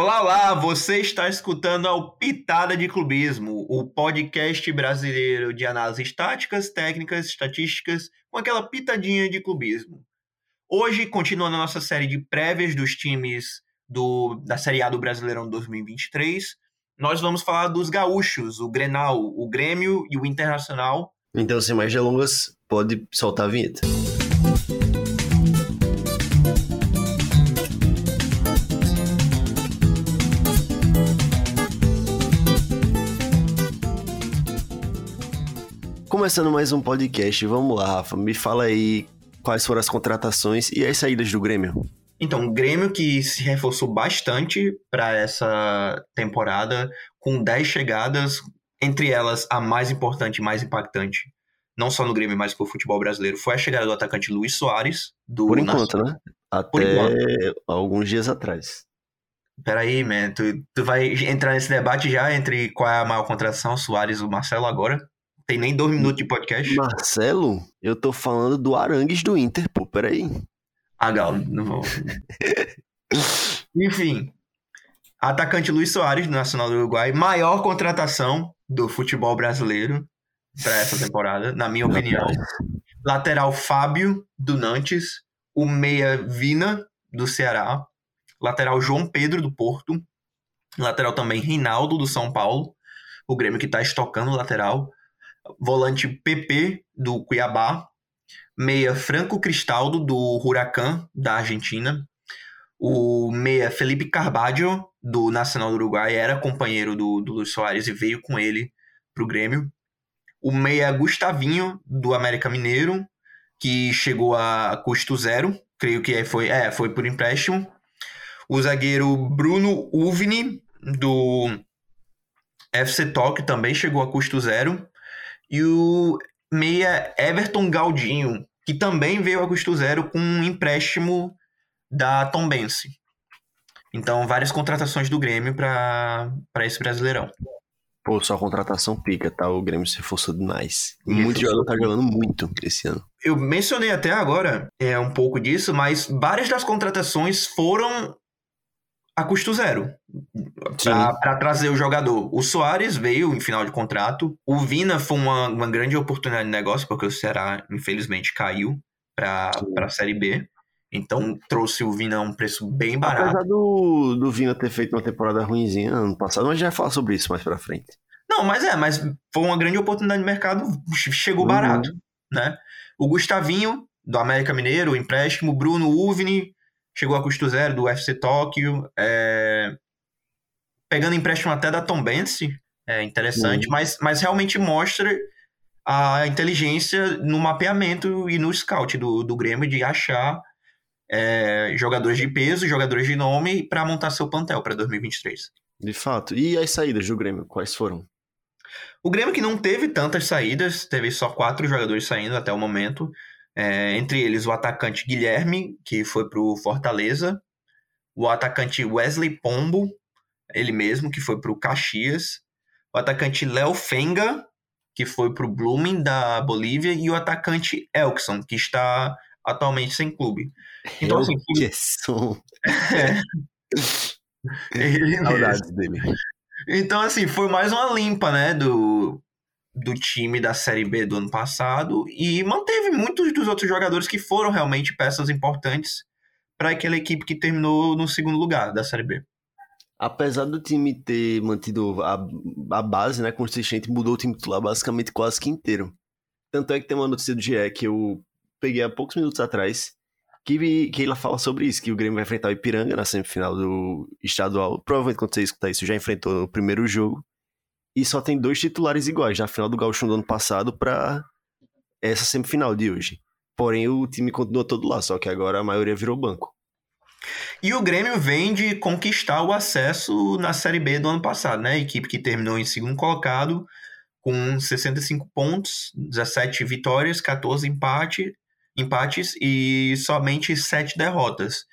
Olá, olá! Você está escutando ao Pitada de Clubismo, o podcast brasileiro de análises táticas, técnicas, estatísticas, com aquela pitadinha de clubismo. Hoje, continuando a nossa série de prévias dos times do, da Série A do Brasileirão 2023, nós vamos falar dos gaúchos, o Grenal, o Grêmio e o Internacional. Então, sem mais delongas, pode soltar a vinheta. Começando mais um podcast, vamos lá, Rafa. Me fala aí quais foram as contratações e as saídas do Grêmio. Então, o Grêmio que se reforçou bastante para essa temporada, com 10 chegadas, entre elas a mais importante e mais impactante, não só no Grêmio, mas para o futebol brasileiro, foi a chegada do atacante Luiz Soares. Do Por enquanto, né? Até enquanto. alguns dias atrás. Peraí, man, tu, tu vai entrar nesse debate já entre qual é a maior contratação, Soares ou Marcelo agora? Tem nem dois minutos de podcast. Marcelo, eu tô falando do Arangues do Inter, pô, peraí. Ah, Galo, não vou. Enfim, atacante Luiz Soares, do Nacional do Uruguai, maior contratação do futebol brasileiro para essa temporada, na minha opinião. Lateral Fábio, do Nantes. O meia Vina, do Ceará. Lateral João Pedro, do Porto. Lateral também Rinaldo, do São Paulo. O Grêmio que está estocando o lateral volante PP do Cuiabá, meia Franco Cristaldo do Huracan da Argentina, o meia Felipe Carbaggio do Nacional do Uruguai era companheiro do, do Luiz Soares e veio com ele para o Grêmio, o meia Gustavinho do América Mineiro que chegou a custo zero, creio que foi, é, foi por empréstimo, o zagueiro Bruno Uvni do FC Tóquio também chegou a custo zero e o meia Everton Galdinho, que também veio a custo zero com um empréstimo da Tombense. Então, várias contratações do Grêmio para esse Brasileirão. Pô, só contratação pica, tá? O Grêmio se reforçou demais. Muito jogador tá jogando muito esse ano. Eu mencionei até agora é, um pouco disso, mas várias das contratações foram a custo zero para trazer o jogador. O Soares veio em final de contrato. O Vina foi uma, uma grande oportunidade de negócio, porque o Ceará, infelizmente, caiu para a Série B. Então trouxe o Vina a um preço bem barato. Apesar do, do Vina ter feito uma temporada ruimzinha ano passado, mas já vai falar sobre isso mais pra frente. Não, mas é, mas foi uma grande oportunidade de mercado, chegou uhum. barato, né? O Gustavinho, do América Mineiro, o empréstimo, Bruno Uvni, chegou a custo zero do UFC Tóquio, é... pegando empréstimo até da Tom Bense, é interessante, uhum. mas, mas realmente mostra a inteligência no mapeamento e no scout do, do Grêmio de achar é, jogadores de peso, jogadores de nome para montar seu plantel para 2023. De fato. E as saídas do Grêmio, quais foram? O Grêmio que não teve tantas saídas, teve só quatro jogadores saindo até o momento. É, entre eles o atacante Guilherme, que foi para o Fortaleza, o atacante Wesley Pombo, ele mesmo, que foi para o Caxias, o atacante Léo Fenga, que foi para o Blooming da Bolívia, e o atacante Elkson, que está atualmente sem clube. Então, assim, Elkson. É. Saudades dele. Então, assim, foi mais uma limpa, né, do, do time da Série B do ano passado e manteve muitos dos outros jogadores que foram realmente peças importantes para aquela equipe que terminou no segundo lugar da Série B. Apesar do time ter mantido a, a base, né, consistente, mudou o time titular basicamente quase que inteiro. Tanto é que tem uma notícia do GE que eu peguei há poucos minutos atrás, que, que ela fala sobre isso, que o Grêmio vai enfrentar o Ipiranga na semifinal do estadual. Provavelmente quando você escutar isso, já enfrentou no primeiro jogo e só tem dois titulares iguais na final do Gauchão do ano passado para essa semifinal de hoje. Porém, o time continua todo lá, só que agora a maioria virou banco. E o Grêmio vem de conquistar o acesso na Série B do ano passado, né? A equipe que terminou em segundo colocado com 65 pontos, 17 vitórias, 14 empate, empates e somente 7 derrotas.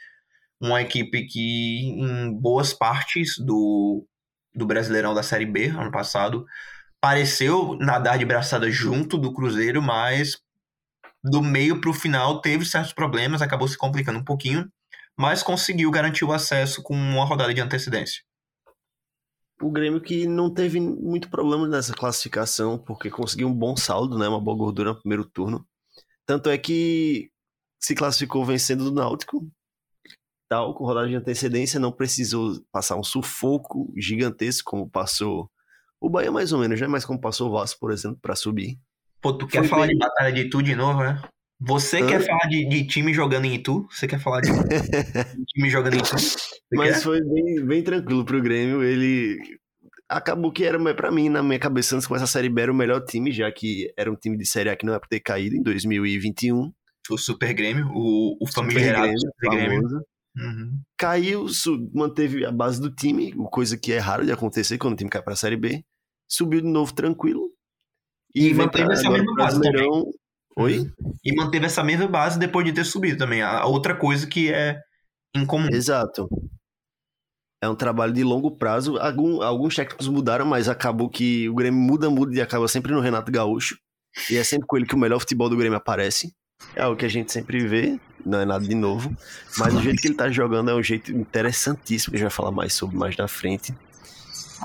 Uma equipe que, em boas partes do, do Brasileirão da Série B ano passado. Pareceu nadar de braçada junto do Cruzeiro, mas do meio para o final teve certos problemas, acabou se complicando um pouquinho. mas conseguiu garantir o acesso com uma rodada de antecedência. O Grêmio que não teve muito problema nessa classificação, porque conseguiu um bom saldo, né, uma boa gordura no primeiro turno. Tanto é que se classificou vencendo do Náutico, tal, com rodada de antecedência, não precisou passar um sufoco gigantesco como passou o Bahia mais ou menos, né? Mas como passou o Vasco, por exemplo, para subir. Pô, tu quer Foi falar bem... de batalha de Itu de novo, né? Você Hã? quer falar de, de, time jogando em Itu? Você quer falar de, time jogando em Itu? Você Mas quer? foi bem, bem tranquilo pro Grêmio. Ele acabou que era para mim, na minha cabeça, antes com essa Série B, era o melhor time, já que era um time de Série A que não é pra ter caído em 2021. O Super Grêmio, o, o famigerado Super Grêmio. Super Grêmio. Uhum. Caiu, manteve a base do time, coisa que é raro de acontecer quando o time cai pra Série B. Subiu de novo tranquilo. E, e manteve essa mesma base também. Oi? E manteve essa mesma base depois de ter subido também. A outra coisa que é incomum. Exato. É um trabalho de longo prazo. Algum, alguns técnicos mudaram, mas acabou que o Grêmio muda, muda e acaba sempre no Renato Gaúcho. E é sempre com ele que o melhor futebol do Grêmio aparece. É o que a gente sempre vê, não é nada de novo. Mas o jeito que ele tá jogando é um jeito interessantíssimo, que a gente vai falar mais sobre mais na frente.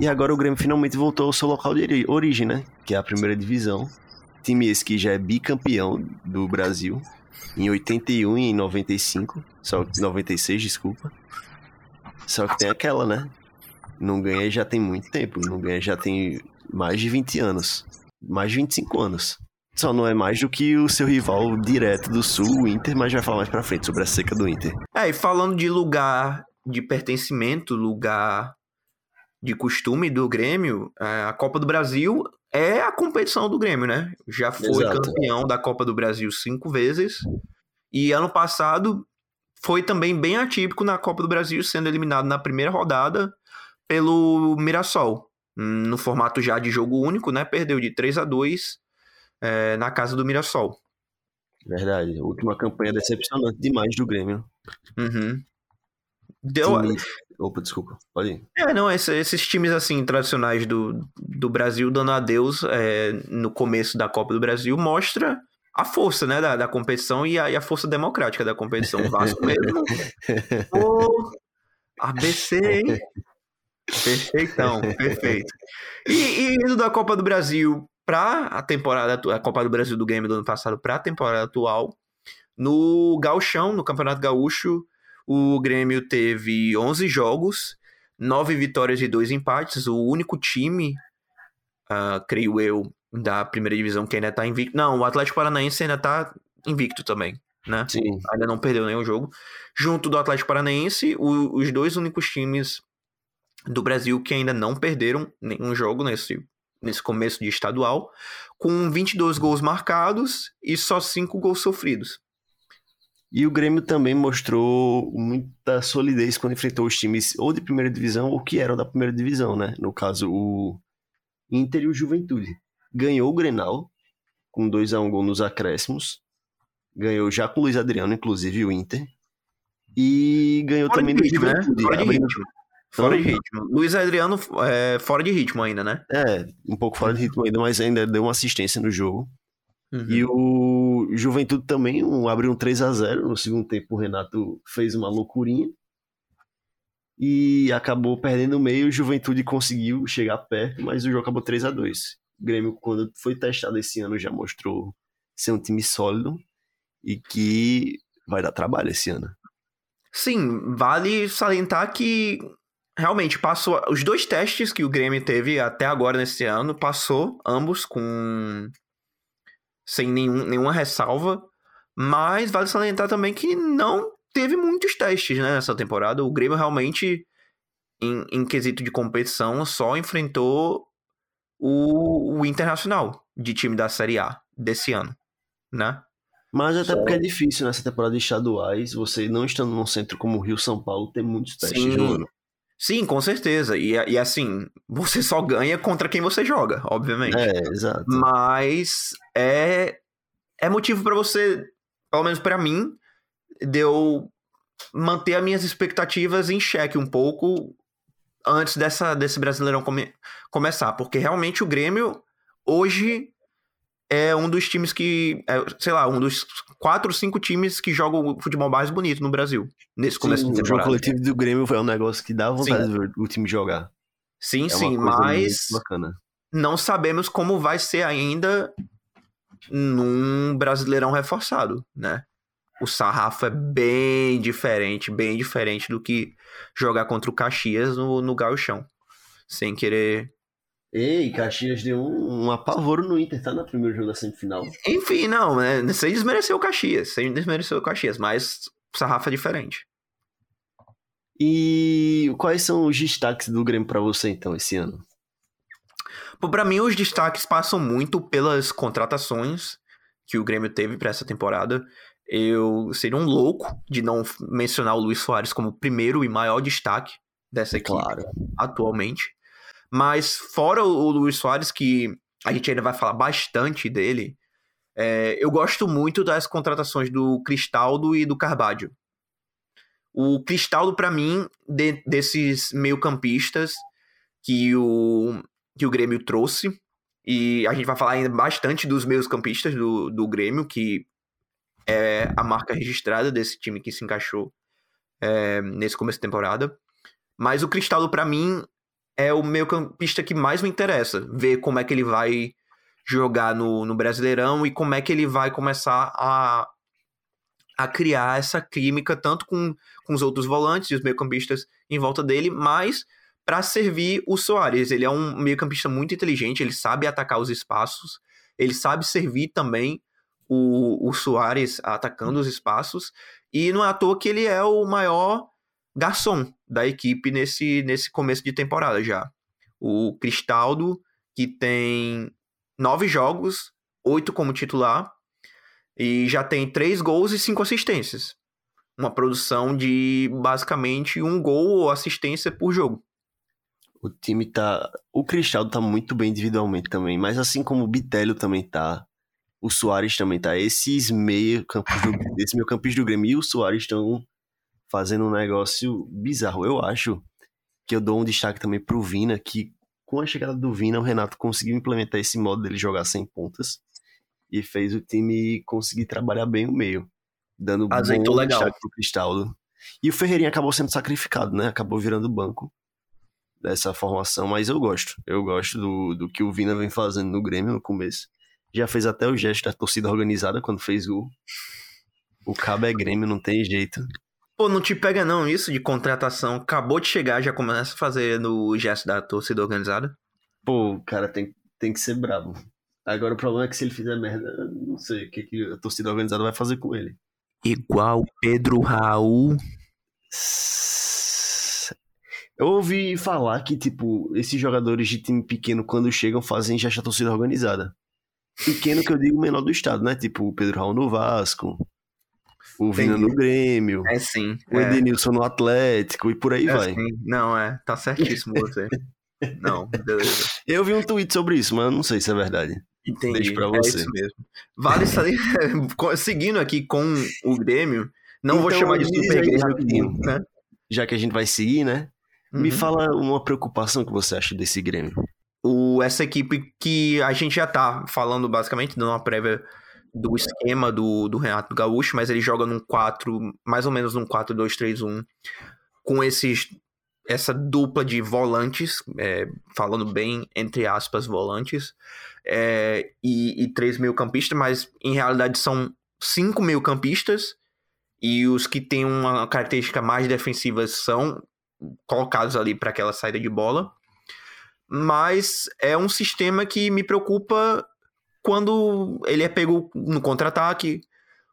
E agora o Grêmio finalmente voltou ao seu local de origem, né? Que é a primeira divisão. Time esse que já é bicampeão do Brasil em 81 e em 95. Só 96, desculpa. Só que tem aquela, né? Não ganha já tem muito tempo. Não ganha já tem mais de 20 anos. Mais de 25 anos. Só não é mais do que o seu rival direto do Sul, o Inter, mas vai falar mais pra frente sobre a seca do Inter. É, e falando de lugar de pertencimento, lugar de costume do Grêmio, é, a Copa do Brasil é a competição do Grêmio, né? Já foi Exato. campeão da Copa do Brasil cinco vezes. E ano passado foi também bem atípico na Copa do Brasil, sendo eliminado na primeira rodada pelo Mirassol. No formato já de jogo único, né? Perdeu de 3 a 2 é, na casa do Mirassol. Verdade. Última campanha decepcionante demais do Grêmio. Uhum. Deu... Time... Opa, desculpa, pode ir. É, não, esse, esses times assim tradicionais do, do Brasil dando adeus é, no começo da Copa do Brasil mostra a força né, da, da competição e a, e a força democrática da competição. O Vasco mesmo. Pô, ABC, hein? Perfeitão, perfeito. E, e indo da Copa do Brasil para a temporada, a Copa do Brasil do Game do ano passado para a temporada atual. No Gauchão, no Campeonato Gaúcho, o Grêmio teve 11 jogos, 9 vitórias e 2 empates. O único time, uh, creio eu, da primeira divisão que ainda está invicto. Não, o Atlético Paranaense ainda está invicto também, né? Sim. Ainda não perdeu nenhum jogo. Junto do Atlético Paranaense, o, os dois únicos times do Brasil que ainda não perderam nenhum jogo nesse nesse começo de estadual, com 22 gols marcados e só 5 gols sofridos. E o Grêmio também mostrou muita solidez quando enfrentou os times ou de primeira divisão ou que eram da primeira divisão, né? No caso, o Inter e o Juventude. Ganhou o Grenal com 2 a 1 um gol nos acréscimos. Ganhou já com o Luiz Adriano, inclusive, o Inter. E ganhou Fora também ritmo, né? Juventude. Fora de de ritmo. Luiz Adriano é, fora de ritmo ainda, né? É, um pouco fora de ritmo ainda, mas ainda deu uma assistência no jogo. Uhum. E o Juventude também um, abriu um 3 a 0 no segundo tempo. O Renato fez uma loucurinha e acabou perdendo o meio. O Juventude conseguiu chegar perto, mas o jogo acabou 3 a 2 O Grêmio, quando foi testado esse ano, já mostrou ser um time sólido e que vai dar trabalho esse ano. Sim, vale salientar que realmente passou. Os dois testes que o Grêmio teve até agora nesse ano, passou ambos com. sem nenhum, nenhuma ressalva. Mas vale salientar também que não teve muitos testes né, nessa temporada. O Grêmio realmente, em, em quesito de competição, só enfrentou o, o Internacional de time da Série A desse ano, né? Mas até porque é difícil nessa temporada de estaduais, você não estando num centro como o Rio São Paulo, ter muitos testes Sim. no ano. Sim, com certeza. E, e assim, você só ganha contra quem você joga, obviamente. É, exato. Mas é, é motivo para você, pelo menos para mim, de eu manter as minhas expectativas em xeque um pouco antes dessa, desse Brasileirão come, começar. Porque realmente o Grêmio, hoje, é um dos times que, é, sei lá, um dos quatro, cinco times que jogam o futebol mais bonito no Brasil, nesse começo sim, de O jogo coletivo do Grêmio foi um negócio que dá vontade de ver o time jogar. Sim, É sim, mas não sabemos como vai ser ainda num Brasileirão reforçado, né? O sarrafo é bem diferente, bem diferente do que jogar contra o Caxias no, no gauchão. Sem querer... Ei, Caxias deu um, um apavoro no Inter, tá no primeiro jogo da semifinal. Enfim, não, né? Sem desmerecer o Caxias, sem desmerecer o Caxias, mas o sarrafo é diferente. E quais são os destaques do Grêmio pra você então esse ano? Pô, Pra mim, os destaques passam muito pelas contratações que o Grêmio teve pra essa temporada. Eu seria um louco de não mencionar o Luiz Soares como o primeiro e maior destaque dessa equipe Claro. atualmente. Mas fora o Luiz Soares, que a gente ainda vai falar bastante dele, é, eu gosto muito das contratações do Cristaldo e do Carvalho. O Cristaldo, pra mim, de- desses meio-campistas que o, que o Grêmio trouxe, e a gente vai falar ainda bastante dos meio-campistas do, do Grêmio, que é a marca registrada desse time que se encaixou é, nesse começo de temporada. Mas o Cristaldo, pra mim, é o meio-campista que mais me interessa. Ver como é que ele vai jogar no, no Brasileirão e como é que ele vai começar a, a criar essa química, tanto com, com os outros volantes e os meio-campistas em volta dele, mas para servir o Soares. Ele é um meio-campista muito inteligente, ele sabe atacar os espaços, ele sabe servir também o, o Soares atacando os espaços, e não é à toa que ele é o maior garçom da equipe nesse, nesse começo de temporada já. O Cristaldo, que tem nove jogos, oito como titular, e já tem três gols e cinco assistências. Uma produção de basicamente um gol ou assistência por jogo. O time tá. O Cristaldo tá muito bem individualmente também, mas assim como o Bitélio também tá, o Soares também tá. Esses meio campos do, esse meio campos do Grêmio e o Soares estão fazendo um negócio bizarro. Eu acho que eu dou um destaque também pro Vina, que com a chegada do Vina, o Renato conseguiu implementar esse modo dele jogar sem pontas e fez o time conseguir trabalhar bem o meio, dando Azeitou bom legal. destaque pro Cristaldo. E o Ferreirinha acabou sendo sacrificado, né? Acabou virando banco dessa formação, mas eu gosto. Eu gosto do, do que o Vina vem fazendo no Grêmio no começo. Já fez até o gesto da torcida organizada quando fez gol. O cabo é Grêmio, não tem jeito. Pô, não te pega não isso de contratação. Acabou de chegar, já começa a fazer no gesto da torcida organizada. Pô, o cara tem, tem que ser bravo. Agora o problema é que se ele fizer merda, não sei o que, que a torcida organizada vai fazer com ele. Igual Pedro Raul. Eu ouvi falar que, tipo, esses jogadores de time pequeno, quando chegam, fazem gesto da torcida organizada. Pequeno que eu digo menor do estado, né? Tipo, Pedro Raul no Vasco, o Vina no Grêmio, É sim. o é, Edenilson no Atlético e por aí é vai. sim. Não, é. Tá certíssimo você. não, beleza. Eu vi um tweet sobre isso, mas eu não sei se é verdade. Entendi. Deixo pra É você. isso mesmo. Vale saber, seguindo aqui com o Grêmio, não vou Então, chamar de Super Grêmio, rapidinho. né? Já que a gente vai seguir, né? Me Uhum. fala uma preocupação que você acha desse Grêmio. o, essa equipe que a gente já tá falando basicamente, dando uma prévia do esquema do, do Renato Gaúcho, mas ele joga num 4, mais ou menos num 4-2-3-1, com esses essa dupla de volantes, é, falando bem, entre aspas, volantes, é, e, e três meio-campistas, mas em realidade são cinco meio-campistas, e os que têm uma característica mais defensiva são colocados ali para aquela saída de bola. Mas é um sistema que me preocupa quando ele é pego no contra-ataque,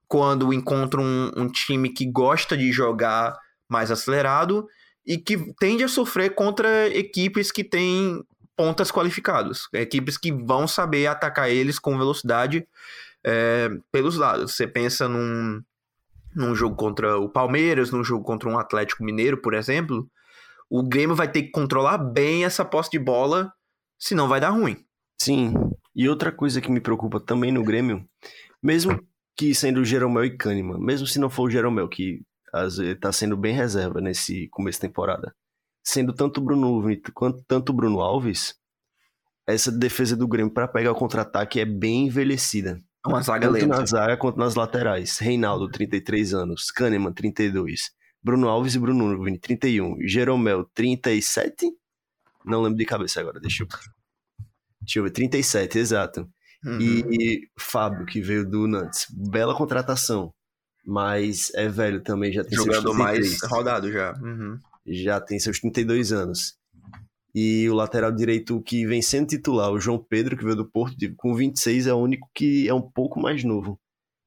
quando encontra um, um time que gosta de jogar mais acelerado e que tende a sofrer contra equipes que têm pontas qualificados, equipes que vão saber atacar eles com velocidade é, pelos lados. Você pensa num, num jogo contra o Palmeiras, num jogo contra um Atlético Mineiro, por exemplo, o Grêmio vai ter que controlar bem essa posse de bola, senão vai dar ruim. Sim. E outra coisa que me preocupa também no Grêmio, mesmo que sendo o Jeromel e Kahneman, mesmo se não for o Jeromel, que às vezes tá sendo bem reserva nesse começo de temporada, sendo tanto o Bruno quanto tanto o Bruno Alves, essa defesa do Grêmio para pegar o contra-ataque é bem envelhecida. É uma zaga Tanto lenta. na zaga quanto nas laterais. Reinaldo, 33 anos. Kahneman, 32. Bruno Alves e Bruno Vini, 31. Jeromel, 37? Não lembro de cabeça agora, deixa eu... Deixa eu ver, 37, exato. Uhum. E Fábio, que veio do Nantes. Bela contratação. Mas é velho também, já tem seus mais 33. rodado já. Uhum. Já tem seus 32 anos. E o lateral direito que vem sendo titular, o João Pedro, que veio do Porto, com 26, é o único que é um pouco mais novo.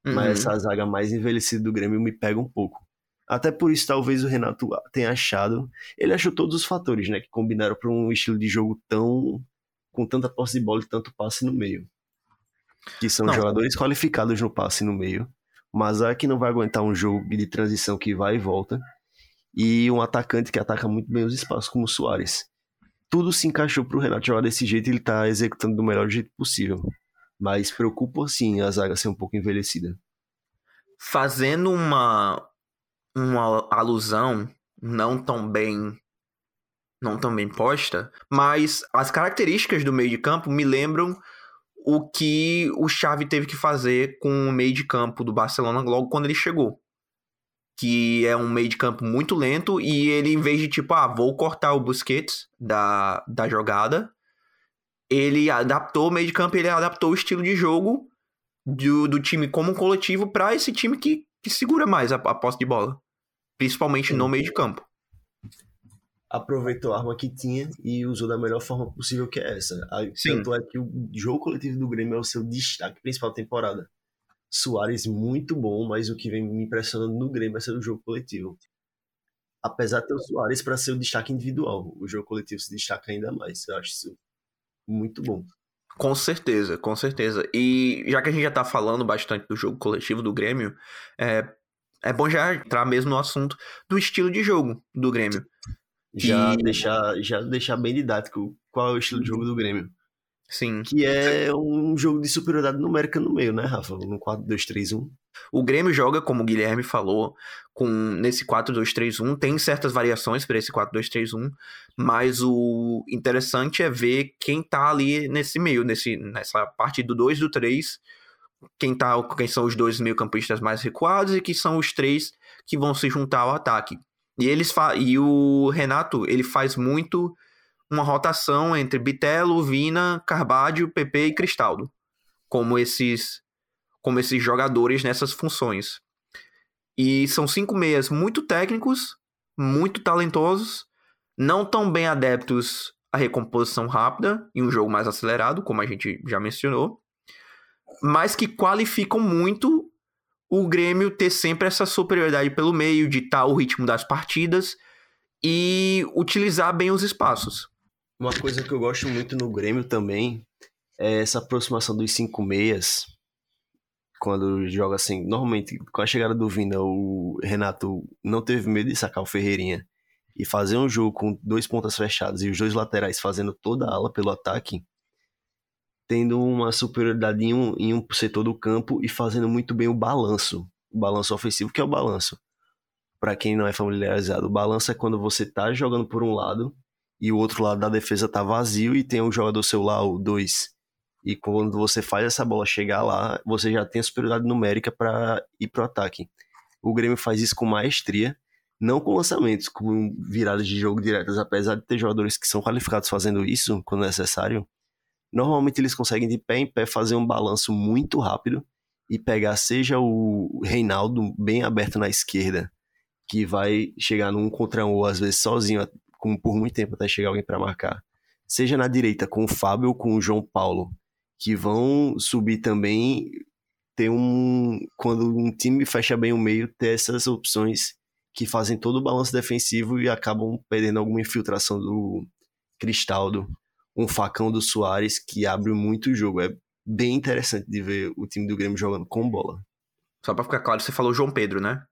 Uhum. Mas essa zaga mais envelhecida do Grêmio me pega um pouco. Até por isso, talvez o Renato tenha achado. Ele achou todos os fatores, né? Que combinaram para um estilo de jogo tão. Com tanta posse de bola e tanto passe no meio. Que são Não. jogadores qualificados no passe no meio. Mas é que não vai aguentar um jogo de transição que vai e volta. E um atacante que ataca muito bem os espaços, como o Soares. Tudo se encaixou pro Renato jogar desse jeito e ele tá executando do melhor jeito possível. Mas preocupa sim a zaga ser um pouco envelhecida. Fazendo uma, uma alusão não tão bem não tão bem posta, mas as características do meio de campo me lembram o que o Xavi teve que fazer com o meio de campo do Barcelona logo quando ele chegou. Que é um meio de campo muito lento e ele, em vez de tipo, ah, vou cortar o Busquets da, da jogada, ele adaptou o meio de campo, ele adaptou o estilo de jogo do, do time como um coletivo para esse time que, que segura mais a, a posse de bola. Principalmente no meio de campo. Aproveitou a arma que tinha e usou da melhor forma possível, que é essa. Sim. Tanto é que o jogo coletivo do Grêmio é o seu destaque principal da temporada. Soares muito bom, mas o que vem me impressionando no Grêmio é ser o jogo coletivo. Apesar de ter o Soares para ser o destaque individual, o jogo coletivo se destaca ainda mais. Eu acho isso muito bom. Com certeza, com certeza. E já que a gente já tá falando bastante do jogo coletivo do Grêmio, é, é bom já entrar mesmo no assunto do estilo de jogo do Grêmio. Já, E- deixar, já deixar bem didático qual é o estilo de jogo do Grêmio. Sim. Que é um jogo de superioridade numérica no meio, né, Rafa? No 4-2-3-1. O Grêmio joga, como o Guilherme falou, com nesse 4-2-3-1. Tem certas variações para esse 4-2-3-1, mas o interessante é ver quem tá ali nesse meio, nesse, nessa parte do 2 e do 3. Quem, tá, quem são os dois meio-campistas mais recuados e que são os três que vão se juntar ao ataque. E eles fa e o Renato, ele faz muito uma rotação entre Bitelo, Vina, Carbadio, PP e Cristaldo, como esses como esses jogadores nessas funções. E são cinco meias muito técnicos, muito talentosos, não tão bem adeptos à recomposição rápida e um jogo mais acelerado, como a gente já mencionou, mas que qualificam muito o Grêmio ter sempre essa superioridade pelo meio, ditar o ritmo das partidas e utilizar bem os espaços. Uma coisa que eu gosto muito no Grêmio também é essa aproximação dos cinco meias. Quando joga assim, normalmente com a chegada do Vina, o Renato não teve medo de sacar o Ferreirinha e fazer um jogo com dois pontas fechadas e os dois laterais fazendo toda a ala pelo ataque, tendo uma superioridade em um, em um setor do campo e fazendo muito bem o balanço, o balanço ofensivo, que é o balanço. Para quem não é familiarizado, o balanço é quando você tá jogando por um lado e o outro lado da defesa tá vazio e tem um jogador seu lá, o dois. E quando você faz essa bola chegar lá, você já tem a superioridade numérica para ir pro ataque. O Grêmio faz isso com maestria, não com lançamentos, com viradas de jogo diretas, apesar de ter jogadores que são qualificados fazendo isso quando necessário. Normalmente eles conseguem de pé em pé fazer um balanço muito rápido e pegar seja o Reinaldo bem aberto na esquerda, que vai chegar num contra um ou às vezes sozinho com, por muito tempo até chegar alguém para marcar. Seja na direita com o Fábio ou com o João Paulo, que vão subir também. Ter um. Quando um time fecha bem o meio, ter essas opções que fazem todo o balanço defensivo e acabam perdendo alguma infiltração do Cristaldo. Um facão do Soares que abre muito o jogo. É bem interessante de ver o time do Grêmio jogando com bola. Só pra ficar claro, você falou João Pedro, né?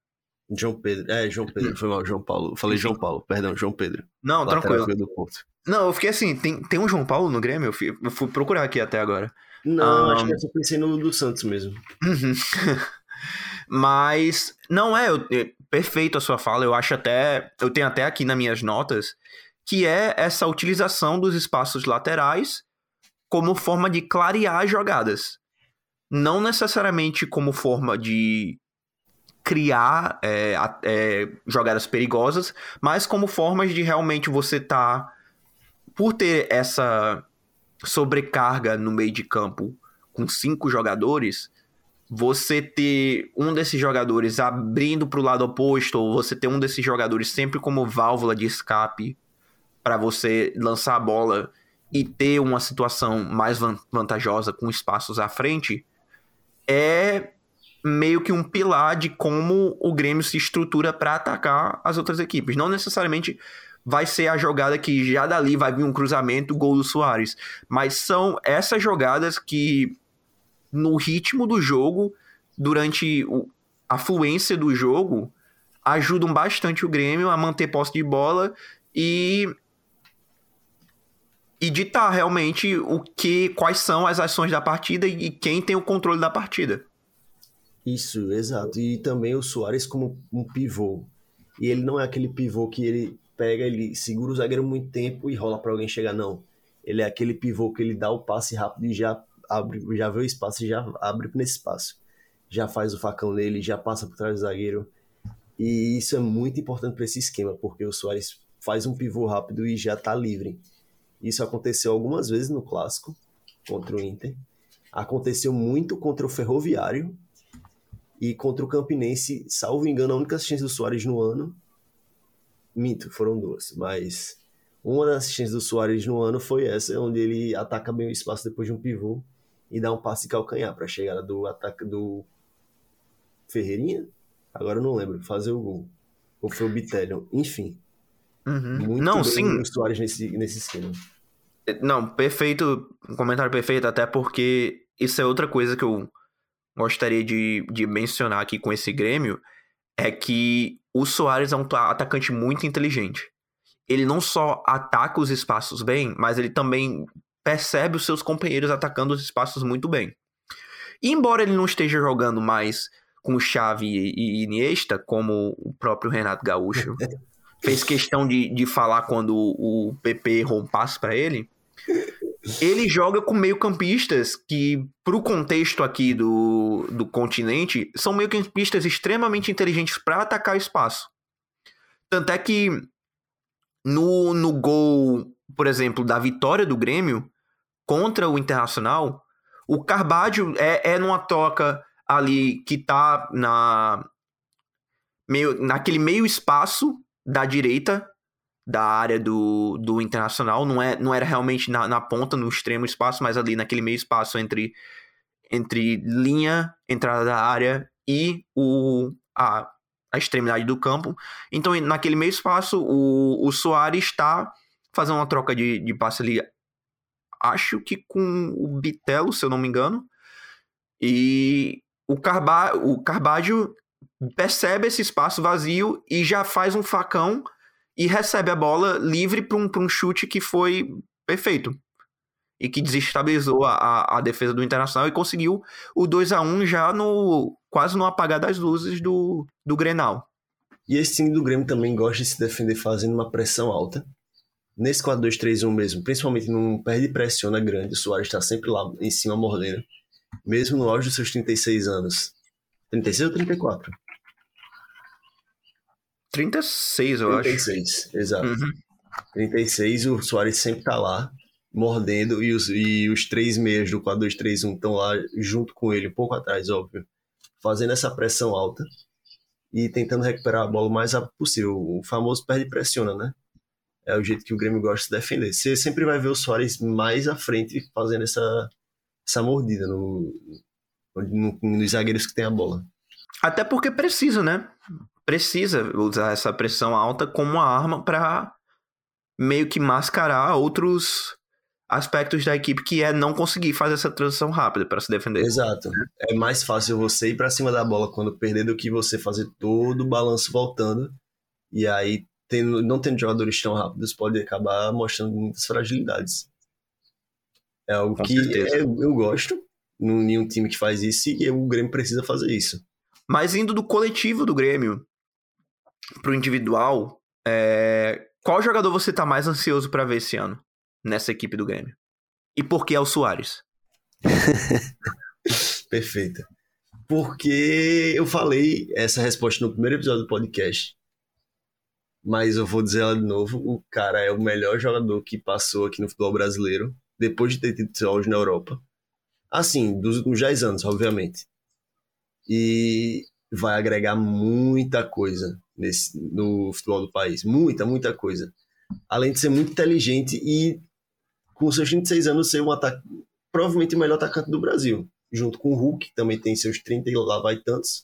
João Pedro. É, João Pedro. Foi mal, João Paulo. Falei João Paulo, perdão, João Pedro. Não, tranquilo. Não, eu fiquei assim, tem, tem um João Paulo no Grêmio? Eu fui, eu fui procurar aqui até agora. Não, Ah. acho que eu só pensei no do Santos mesmo. Uhum. Mas não é, eu- é perfeito a sua fala. Eu acho até, eu tenho até aqui nas minhas notas que é essa utilização dos espaços laterais como forma de clarear jogadas. Não necessariamente como forma de criar é, é, jogadas perigosas, mas como formas de realmente você tá. Por ter essa sobrecarga no meio de campo com cinco jogadores, você ter um desses jogadores abrindo para o lado oposto, ou você ter um desses jogadores sempre como válvula de escape para você lançar a bola e ter uma situação mais vantajosa com espaços à frente, é meio que um pilar de como o Grêmio se estrutura para atacar as outras equipes. Não necessariamente vai ser a jogada que já dali vai vir um cruzamento, gol do Soares, mas são essas jogadas que no ritmo do jogo, durante a fluência do jogo, ajudam bastante o Grêmio a manter posse de bola e e ditar realmente o que quais são as ações da partida e quem tem o controle da partida. Isso, exato. E também o Soares como um pivô. E ele não é aquele pivô que ele pega, ele segura o zagueiro muito tempo e rola para alguém chegar, não. Ele é aquele pivô que ele dá o passe rápido e já abre, já vê o espaço e já abre nesse espaço. Já faz o facão nele, já passa por trás do zagueiro. E isso é muito importante para esse esquema, porque o Soares faz um pivô rápido e já está livre. Isso aconteceu algumas vezes no clássico contra o Inter. Aconteceu muito contra o Ferroviário e contra o Campinense, salvo engano, a única assistência do Soares no ano. Minto, foram duas, mas uma das assistências do Soares no ano foi essa, onde ele ataca bem o espaço depois de um pivô e dá um passe calcanhar para a chegada do ataque do Ferreirinha. Agora eu não lembro, fazer o gol. Ou foi o Bitelion, enfim. Uhum. Muito não, sim. o Soares nesse, nesse esquema. É, não, perfeito, um comentário perfeito, até porque isso é outra coisa que eu gostaria de, de mencionar aqui com esse Grêmio, é que o Soares é um atacante muito inteligente. Ele não só ataca os espaços bem, mas ele também percebe os seus companheiros atacando os espaços muito bem. E embora ele não esteja jogando mais com Xavi e Iniesta, como o próprio Renato Gaúcho fez questão de, de falar quando o PP errou passo para ele, ele joga com meio-campistas que, pro contexto aqui do, do continente, são meio-campistas extremamente inteligentes para atacar espaço. Tanto é que no, no gol, por exemplo, da vitória do Grêmio contra o Internacional, o Carbadio é, é numa troca ali que tá na meio, naquele meio espaço da direita da área do, do Internacional, não, é, não era realmente na, na ponta, no extremo espaço, mas ali naquele meio espaço entre, entre linha, entrada da área e o, a, a extremidade do campo. Então, naquele meio espaço, o, o Soares está fazendo uma troca de, de passe ali, acho que com o Bitelo, se eu não me engano. E o, Carba, o Carbaggio percebe esse espaço vazio e já faz um facão e recebe a bola livre para um, um chute que foi perfeito. E que desestabilizou a, a, defesa do Internacional e conseguiu o 2 a 1 já no quase no apagar das luzes do, do Grenal. E esse time do Grêmio também gosta de se defender fazendo uma pressão alta. Nesse 4-2-3-1 mesmo, principalmente num perde pressiona grande, o Soares está sempre lá em cima mordendo. Mesmo no auge dos seus 36 anos. 36 ou 34? 36, eu 36, acho. 36, exato. Uhum. 36, o Soares sempre tá lá, mordendo, e os, e os três meias do 4-2-3-1 estão lá junto com ele, um pouco atrás, óbvio, fazendo essa pressão alta e tentando recuperar a bola o mais rápido possível. O famoso perde-pressiona, né? É o jeito que o Grêmio gosta de defender. Você sempre vai ver o Soares mais à frente fazendo essa, essa mordida no, no, nos zagueiros que tem a bola. Até porque precisa, né? Precisa usar essa pressão alta como uma arma para meio que mascarar outros aspectos da equipe que é não conseguir fazer essa transição rápida para se defender. Exato. É mais fácil você ir para cima da bola quando perder do que você fazer todo o balanço voltando. E aí, tendo, não tendo jogadores tão rápidos, pode acabar mostrando muitas fragilidades. É algo Com que é, eu gosto em um time que faz isso e o Grêmio precisa fazer isso. Mas indo do coletivo do Grêmio pro individual, é... qual jogador você tá mais ansioso para ver esse ano nessa equipe do Grêmio? E por que é o Soares? Perfeita. Porque eu falei essa resposta no primeiro episódio do podcast. Mas eu vou dizer ela de novo. O cara é o melhor jogador que passou aqui no futebol brasileiro, depois de ter tido seu auge na Europa. Assim, dos últimos 10 anos, obviamente. E vai agregar muita coisa nesse, no futebol do país. Muita, muita coisa. Além de ser muito inteligente e, com seus 26 anos, ser um ataque, provavelmente o melhor atacante do Brasil. Junto com o Hulk, que também tem seus 30 e lá vai tantos.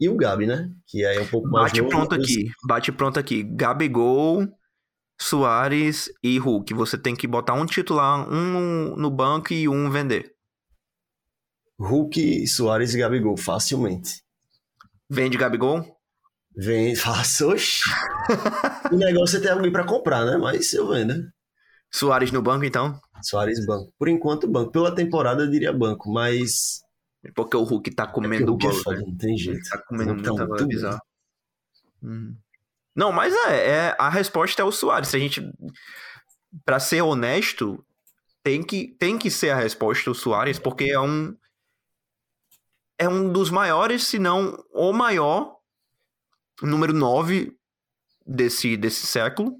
E o Gabi, né? Que é um pouco mais. Bate novo, pronto mas- aqui. Bate pronto aqui. Gabigol, Soares e Hulk. Você tem que botar um titular, um no banco e um vender. Hulk, Soares e Gabigol, facilmente. Vende Gabigol? Vem, faça, oxi. o negócio é ter alguém pra comprar, né? Mas eu vendo. né? Soares no banco, então? Soares banco. Por enquanto, banco. Pela temporada, eu diria banco, mas. Porque o Hulk tá É comendo o Hulk é foda, né? não tem jeito. Tá comendo O Hulk tá muita bola, bizarro. Hum. Não, mas é, é- a resposta é o Soares. Se a gente, pra ser honesto, tem que, tem que ser a resposta o Soares, porque é um é um dos maiores, se não o maior, número 9 desse, desse século.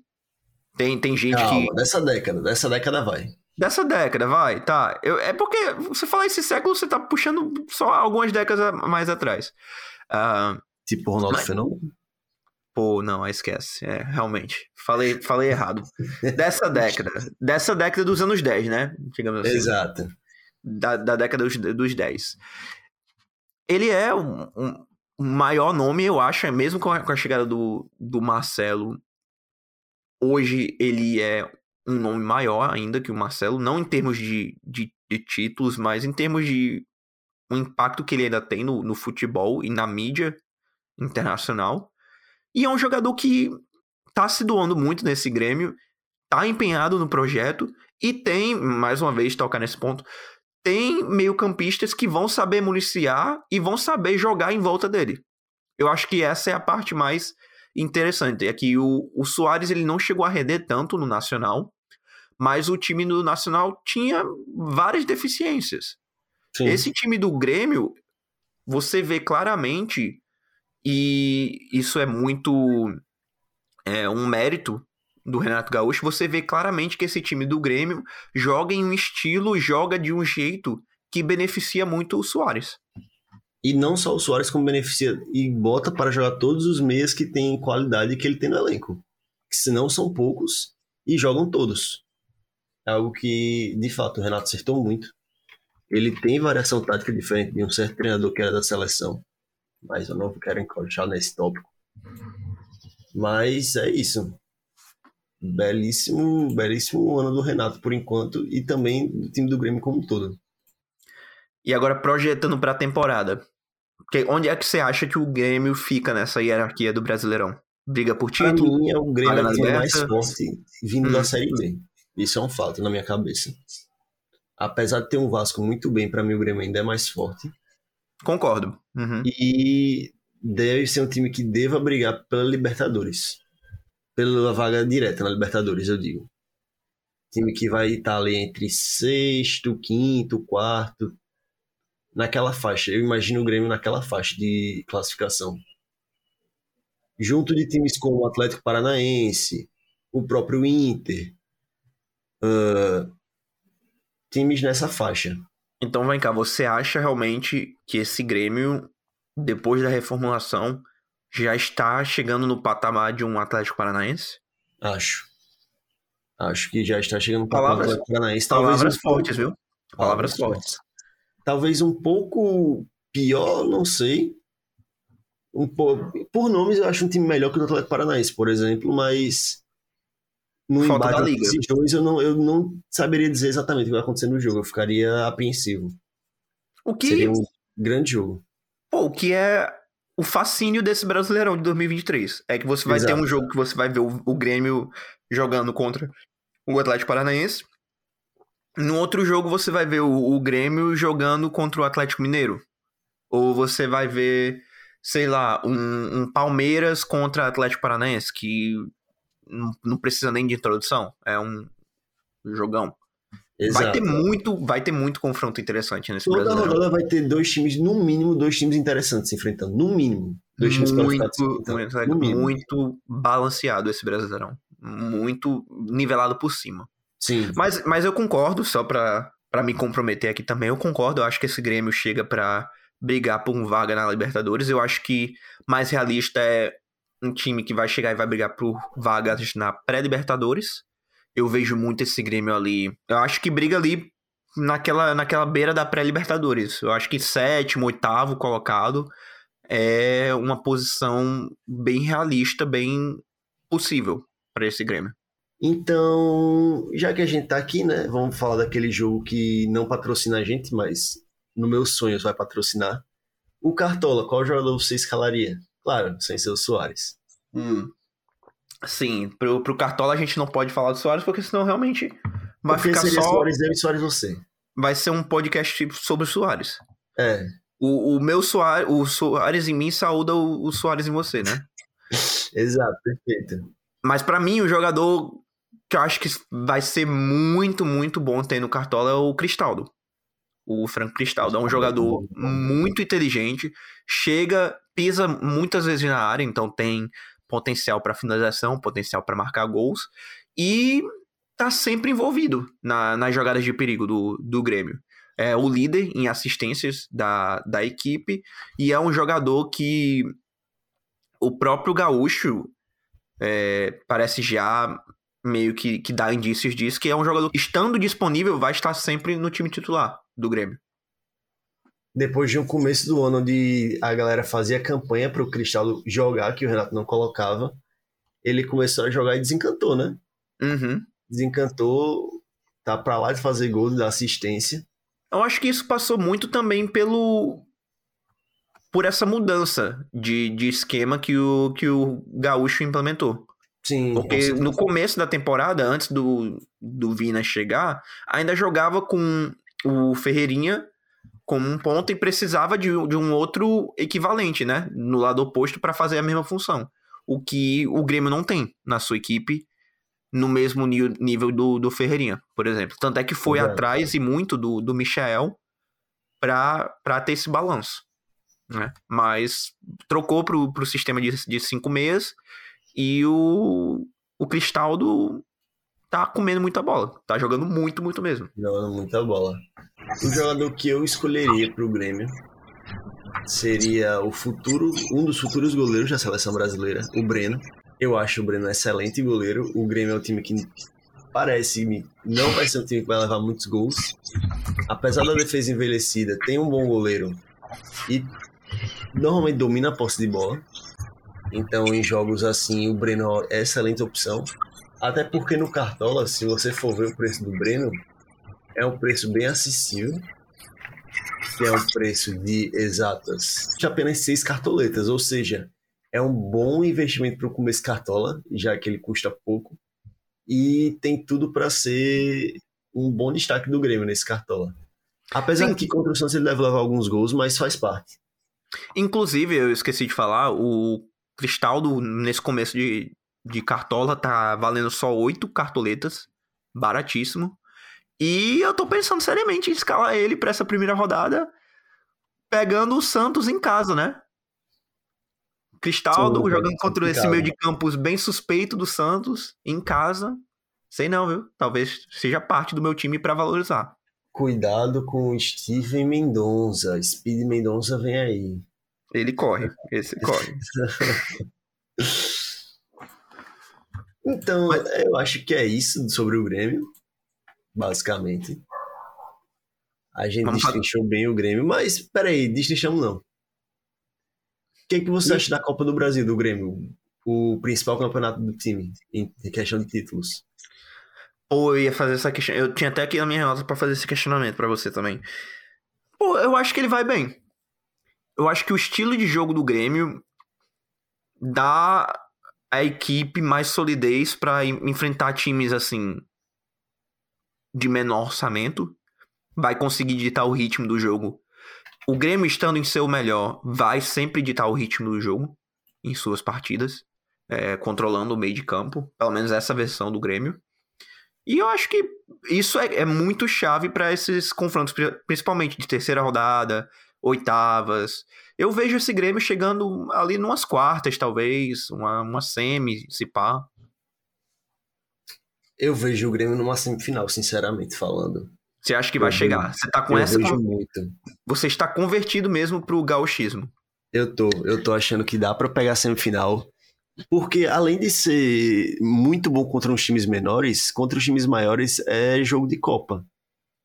Tem, tem gente que. Calma, dessa década, dessa década vai. Dessa década, vai, tá. Eu, é porque você falar esse século, você tá puxando só algumas décadas mais atrás. Ah, Tipo Ronaldo Mas- Fenômeno. Pô, não, esquece. É, realmente. Falei, falei errado. Dessa década. Dessa década dos anos 10, né? Digamos assim. Exato. Da, da década dos, dos 10. Ele é um- um maior nome, eu acho, mesmo com a, com a chegada do, do Marcelo. Hoje ele é um nome maior ainda que o Marcelo, não em termos de, de, de títulos, mas em termos de o impacto que ele ainda tem no, no futebol e na mídia internacional. E é um jogador que tá se doando muito nesse Grêmio, tá empenhado no projeto e tem, mais uma vez, tocar nesse ponto, tem meio-campistas que vão saber municiar e vão saber jogar em volta dele. Eu acho que essa é a parte mais interessante. É que o, o Soares ele não chegou a render tanto no Nacional, mas o time do Nacional tinha várias deficiências. Sim. Esse time do Grêmio, você vê claramente, e isso é muito é, um mérito do Renato Gaúcho, você vê claramente que esse time do Grêmio joga em um estilo, joga de um jeito que beneficia muito o Soares. E não só o Soares como beneficia e bota para jogar todos os meias que tem qualidade que ele tem no elenco. Que senão são poucos e jogam todos. É algo que, de fato, o Renato acertou muito. Ele tem variação tática diferente de um certo treinador que era da seleção. Mas eu não quero encontrar nesse tópico. Mas é isso. Belíssimo, belíssimo ano do Renato por enquanto e também do time do Grêmio como um todo. E agora projetando para a temporada. Que- Onde é que você acha que o Grêmio fica nessa hierarquia do Brasileirão? Briga por Pra título? mim é o Grêmio na é mais forte vindo Hum. da Série B. Isso é um fato na minha cabeça. Apesar de ter um Vasco muito bem, pra mim o Grêmio ainda é mais forte. Concordo. Uhum. E deve ser um time que deva brigar pela Libertadores. Pela vaga direta na Libertadores, eu digo. Time que vai estar ali entre sexto, quinto, quarto. Naquela faixa. Eu imagino o Grêmio naquela faixa de classificação. Junto de times como o Atlético Paranaense, o próprio Inter. ah, times nessa faixa. Então vem cá, você acha realmente que esse Grêmio, depois da reformulação, já está chegando no patamar de um Atlético Paranaense? Acho. Acho que já está chegando para Palavras- o Atlético Paranaense. Talvez Palavras um pouco- fortes, viu? Palavras fortes. Talvez um pouco pior, não sei. Um po... Por nomes, eu acho um time melhor que o do Atlético Paranaense, por exemplo, mas no Falta embate da liga. dois, eu não, eu não saberia dizer exatamente o que vai acontecer no jogo. Eu ficaria apreensivo. O que, Seria um grande jogo. pô, o que é o fascínio desse Brasileirão de 2023? É que você vai ter Exato. um jogo que você vai ver o, o Grêmio jogando contra o Atlético Paranaense. No outro jogo você vai ver o, o Grêmio jogando contra o Atlético Mineiro. Ou você vai ver, sei lá, um, um Palmeiras contra Atlético Paranaense, que não, não precisa nem de introdução. É um jogão. Exato. Vai ter muito, vai ter muito confronto interessante nesse Toda Brasileirão. rodada vai ter dois times, no mínimo, dois times interessantes se enfrentando. No mínimo. Dois times muito, muito, No mínimo. muito balanceado esse Brasileirão. Muito nivelado por cima. Sim. Mas, mas eu concordo, só pra, pra me comprometer aqui também, eu concordo. Eu acho que esse Grêmio chega pra brigar por um vaga na Libertadores. Eu acho que mais realista é um time que vai chegar e vai brigar por vagas na pré-Libertadores. Eu vejo muito esse Grêmio ali. Eu acho que briga ali naquela, naquela beira da pré-Libertadores. Eu acho que sétimo, oitavo colocado é uma posição bem realista, bem possível para esse Grêmio. Então, já que a gente tá aqui, né? Vamos falar daquele jogo que não patrocina a gente, mas no meus sonhos vai patrocinar. O Cartola, qual jogador você escalaria? Claro, sem ser o Soares. Sim, pro, pro Cartola a gente não pode falar do Soares, porque senão realmente vai Porque ficar só. Soares eu e Soares você. Vai ser um podcast sobre o Soares. É, O, o meu Soares, o Soares em mim saúda o, o Soares em você, né? exato, perfeito. Mas pra mim, o jogador que eu acho que vai ser muito, muito bom ter no Cartola é o Cristaldo. O Franco Cristaldo. É um jogador muito inteligente, chega, pisa muitas vezes na área, então tem potencial pra finalização, potencial pra marcar gols e tá sempre envolvido na, nas jogadas de perigo do, do Grêmio. É o líder em assistências da, da equipe e é um jogador que o próprio Gaúcho é, parece já meio que, que dá indícios disso, que é um jogador que, estando disponível, vai estar sempre no time titular do Grêmio. Depois de um começo do ano onde a galera fazia campanha pro Cristaldo jogar, que o Renato não colocava, ele começou a jogar e desencantou, né? Uhum. Desencantou, tá pra lá de fazer gol, de dar assistência. Eu acho que isso passou muito também pelo. por essa mudança de, de esquema que o, que o Gaúcho implementou. Sim, Porque no começo da temporada, antes do, do Vina chegar, ainda jogava com o Ferreirinha como um ponto e precisava de, de um outro equivalente, né? No lado oposto para fazer a mesma função. O que o Grêmio não tem na sua equipe no mesmo nível do, do Ferreirinha, por exemplo. Tanto é que foi Exato. atrás e muito do, do Michael para ter esse balanço. Né? Mas trocou pro, pro sistema de, de cinco meses e o, o Cristaldo tá comendo muita bola. Tá jogando muito, muito mesmo. Jogando muita bola. O jogador que eu escolheria pro Grêmio seria o futuro, um dos futuros goleiros da seleção brasileira, o Breno. Eu acho o Breno um excelente goleiro. O Grêmio é um time que parece não vai ser um time que vai levar muitos gols. Apesar da defesa envelhecida, tem um bom goleiro e normalmente domina a posse de bola. Então, em jogos assim, o Breno é excelente opção. Até porque no Cartola, se você for ver o preço do Breno, é um preço bem acessível, que é um preço de exatas de apenas seis cartoletas, ou seja, é um bom investimento para o começo cartola, já que ele custa pouco, e tem tudo para ser um bom destaque do Grêmio nesse cartola. Apesar Sim. de que contra o Santos ele deve levar alguns gols, mas faz parte. Inclusive, eu esqueci de falar, o Cristaldo, nesse começo de, de cartola, tá valendo só oito cartoletas. Baratíssimo. E eu tô pensando seriamente em escalar ele pra essa primeira rodada, pegando o Santos em casa, né? Cristaldo Sim, jogando contra esse meio de campos bem suspeito do Santos, em casa. Sei não, viu? Talvez seja parte do meu time pra valorizar. Cuidado com o Steven Mendonça. Speed Mendonça vem aí. Ele corre, esse corre. Então, eu acho que é isso sobre o Grêmio, basicamente. A gente Vamos destrinchou bem o Grêmio, mas peraí, destrinchamos não. O que, que você Ih. acha da Copa do Brasil, do Grêmio? O principal campeonato do time, em questão de títulos. Pô, eu ia fazer essa questão. Eu tinha até aqui na minha nota pra fazer esse questionamento pra você também. Pô, eu acho que ele vai bem. Eu acho que o estilo de jogo do Grêmio dá à equipe mais solidez en- enfrentar times assim de menor orçamento. Vai conseguir ditar o ritmo do jogo. O Grêmio estando em seu melhor vai sempre ditar o ritmo do jogo em suas partidas, é, controlando o meio de campo. Pelo menos essa versão do Grêmio. E eu acho que isso é, é muito chave para esses confrontos, principalmente de terceira rodada, oitavas. Eu vejo esse Grêmio chegando ali numas quartas, talvez, uma, uma semi, se pá. Eu vejo o Grêmio numa semifinal, sinceramente falando. Você acha que vai chegar? Você tá com eu essa. Vejo muito. Você está convertido mesmo pro gauchismo. Eu tô, eu tô achando que dá para pegar a semifinal. Porque além de ser muito bom contra uns times menores, contra os times maiores é jogo de Copa.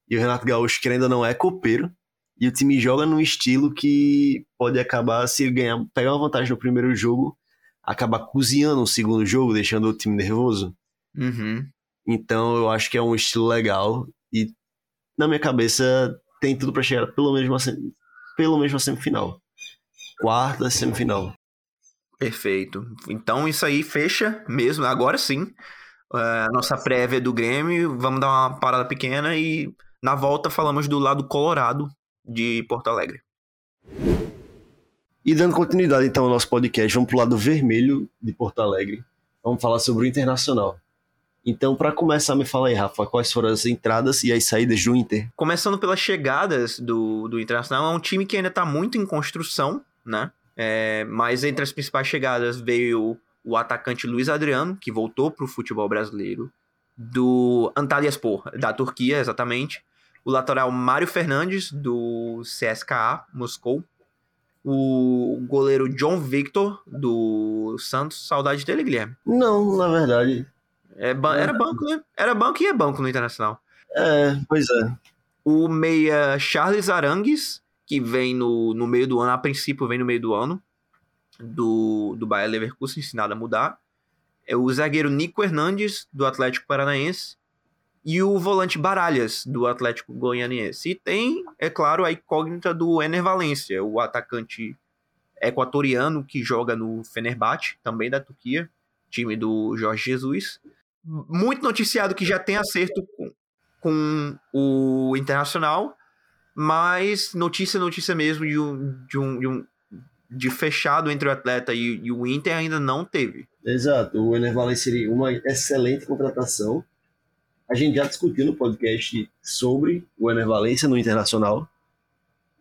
E o Renato Gaúcho, que ainda não é copeiro, e o time joga num estilo que pode acabar, se ganhar, pegar uma vantagem no primeiro jogo, acabar cozinhando o segundo jogo, deixando o time nervoso. Uhum. Então eu acho que é um estilo legal e na minha cabeça tem tudo para chegar pelo menos uma, pelo menos uma semifinal. Quarta semifinal. Perfeito. Então isso aí fecha mesmo, agora sim. É, a nossa prévia do Grêmio. Vamos dar uma parada pequena e na volta falamos do lado colorado de Porto Alegre. E dando continuidade então ao nosso podcast, vamos pro lado vermelho de Porto Alegre. Vamos falar sobre o Internacional. Então, para começar, me fala aí, Rafa, quais foram as entradas e as saídas do Inter? Começando pelas chegadas do, do Internacional, é um time que ainda está muito em construção, né? É, mas entre as principais chegadas veio o atacante Luiz Adriano, que voltou para o futebol brasileiro, do Antalyaspor, da Turquia, exatamente. O lateral Mário Fernandes, do CSKA, Moscou. O goleiro John Victor, do Santos. Saudade dele, Guilherme? Não, na verdade. É, era banco, né? Era banco e é banco no Internacional. É, pois é. O meia Charles Arangues, que vem no, no meio do ano, a princípio vem no meio do ano, do, do Bayer Leverkusen, ensinado a mudar. É o zagueiro Nico Hernandes, do Atlético Paranaense, e o volante Baralhas, do Atlético Goianiense. E tem, é claro, a incógnita do Ener Valência, o atacante equatoriano que joga no Fenerbahçe, também da Turquia, time do Jorge Jesus. Muito noticiado que já tem acerto com, com o Internacional, mas notícia, notícia mesmo de um, de um, de, um, de fechado entre o atleta e, e, o Inter ainda não teve. Exato, o Ener Valencia seria uma excelente contratação. A gente já discutiu no podcast sobre o Ener no Internacional,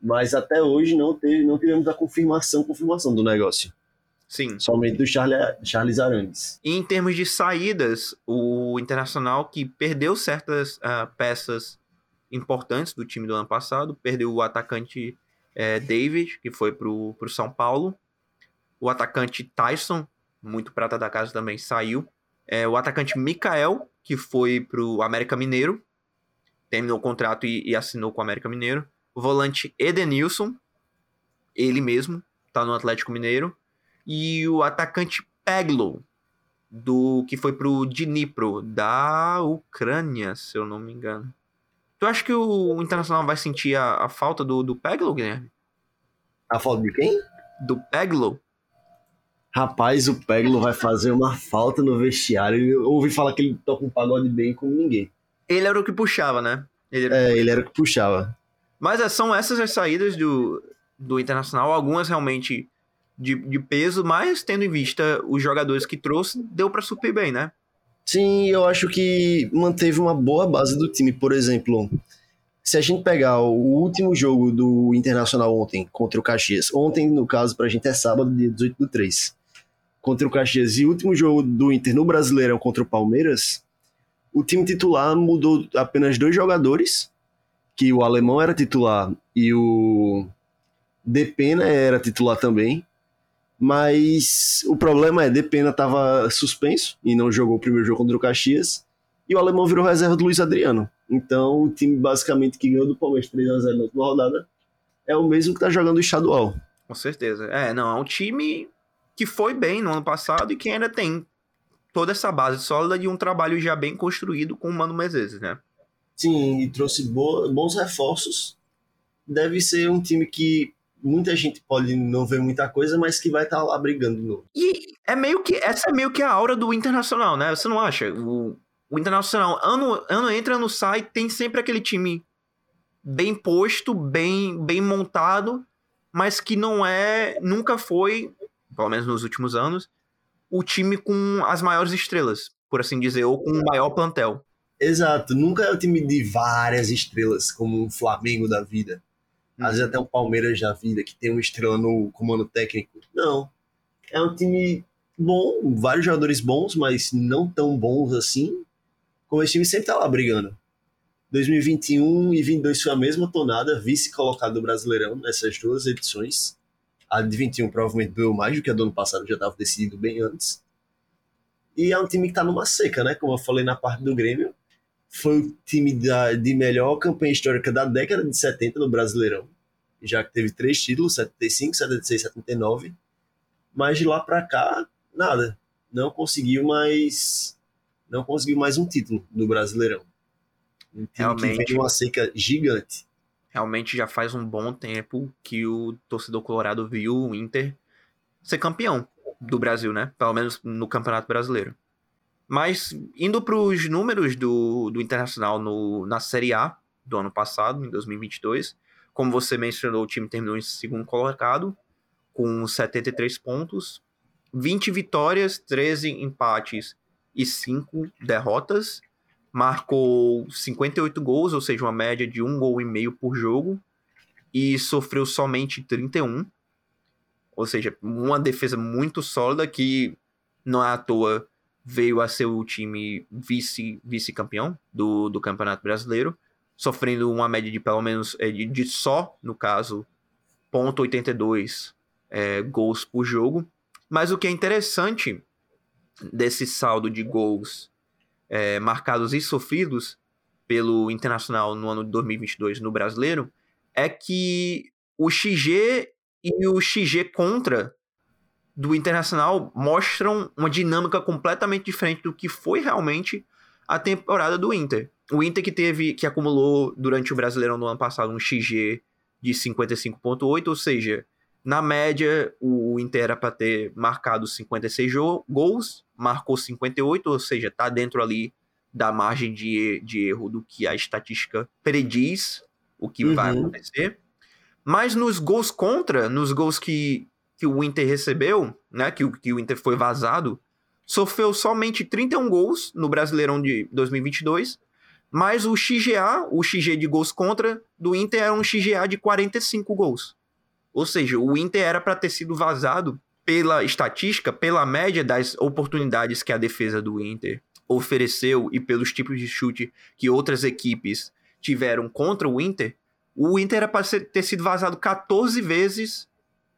mas até hoje não, teve, não tivemos a confirmação, confirmação do negócio. Sim. Somente do Charles, Charles Arangues. E em termos de saídas, o Internacional que perdeu certas uh, peças importantes do time do ano passado. Perdeu o atacante é, David, que foi pro, pro São Paulo. O atacante Tyson, muito prata da casa também, saiu. É, o atacante Mikael, que foi pro América Mineiro. Terminou o contrato e, e assinou com o América Mineiro. O volante Edenilson, ele mesmo, tá no Atlético Mineiro. E o atacante Peglo, do que foi pro Dnipro, da Ucrânia, se eu não me engano. Tu acha que o Internacional vai sentir a, a falta do, do Peglo, Guilherme? A falta de quem? Do Peglo. Rapaz, o Peglo vai fazer uma falta no vestiário. Eu ouvi falar que ele toca um pagode bem como ninguém. Ele era o que puxava, né? Ele era... É, ele era o que puxava. Mas é, são essas as saídas do, do Internacional, algumas realmente de, de peso, mas tendo em vista os jogadores que trouxe, deu para suprir bem, né? Sim, eu acho que manteve uma boa base do time. Por exemplo, se a gente pegar o último jogo do Internacional ontem contra o Caxias, ontem, no caso, pra gente é sábado, dia 18 do 3, contra o Caxias, e o último jogo do Inter no Brasileirão contra o Palmeiras, o time titular mudou apenas dois jogadores, que o alemão era titular e o Depena era titular também. Mas o problema é, Depena estava suspenso e não jogou o primeiro jogo contra o Caxias. E o alemão virou reserva do Luiz Adriano. Então o time basicamente que ganhou do Palmeiras 3x0 na última rodada é o mesmo que está jogando o estadual. Com certeza. É, não, é um time que foi bem no ano passado e que ainda tem toda essa base sólida de um trabalho já bem construído com o Mano Menezes, né? Sim, e trouxe bons reforços. Deve ser um time que muita gente pode não ver muita coisa, mas que vai estar tá lá brigando de novo. E é meio que essa é meio que a aura do Internacional, né? Você não acha? O, o Internacional, ano, ano entra, ano sai, tem sempre aquele time bem posto, bem, bem montado, mas que não é, nunca foi, pelo menos nos últimos anos, o time com as maiores estrelas, por assim dizer, ou com o maior plantel. Exato, nunca é o time de várias estrelas, como um Flamengo da vida. Às vezes até um Palmeiras da vida, que tem uma estrela no comando técnico. Não. É um time bom, vários jogadores bons, mas não tão bons assim. Como esse time sempre tá lá brigando. 2021 e 22 foi a mesma tonada, vice colocado do Brasileirão nessas duas edições. A de 21 provavelmente doeu mais do que a do ano passado, já estava decidido bem antes. E é um time que está numa seca, né? Como eu falei na parte do Grêmio. Foi o time da, de melhor campanha histórica da década de 70 no Brasileirão. Já que teve três títulos, 75, 76, 79. Mas de lá para cá, nada. Não conseguiu mais. Não conseguiu mais um título no Brasileirão. Um Realmente. que vem uma seca gigante. Realmente já faz um bom tempo que o torcedor colorado viu o Inter ser campeão do Brasil, né? Pelo menos no Campeonato Brasileiro. Mas indo para os números do, do Internacional no, na Série A do ano passado, em 2022, como você mencionou, o time terminou em segundo colocado, com 73 pontos, 20 vitórias, 13 empates e 5 derrotas. Marcou 58 gols, ou seja, uma média de um gol e meio por jogo, e sofreu somente 31. Ou seja, uma defesa muito sólida que não é à toa veio a ser o time vice, vice-campeão do, do Campeonato Brasileiro, sofrendo uma média de pelo menos é, de, de só, no caso, ponto .82 é, gols por jogo. Mas o que é interessante desse saldo de gols é, marcados e sofridos pelo Internacional no ano de 2022 no Brasileiro é que o XG e o XG contra do Internacional mostram uma dinâmica completamente diferente do que foi realmente a temporada do Inter. O Inter que teve, que acumulou durante o Brasileirão no ano passado um XG de 55.8, ou seja, na média o Inter era para ter marcado 56 gols, marcou 58, ou seja, tá dentro ali da margem de, de erro do que a estatística prediz o que uhum. vai acontecer. Mas nos gols contra, nos gols que, que o Inter recebeu, né, que, que o Inter foi vazado, sofreu somente 31 gols no Brasileirão de 2022, mas o XGA, o XG de gols contra do Inter era um XGA de 45 gols. Ou seja, o Inter era para ter sido vazado pela estatística, pela média das oportunidades que a defesa do Inter ofereceu e pelos tipos de chute que outras equipes tiveram contra o Inter, o Inter era para ter sido vazado 14 vezes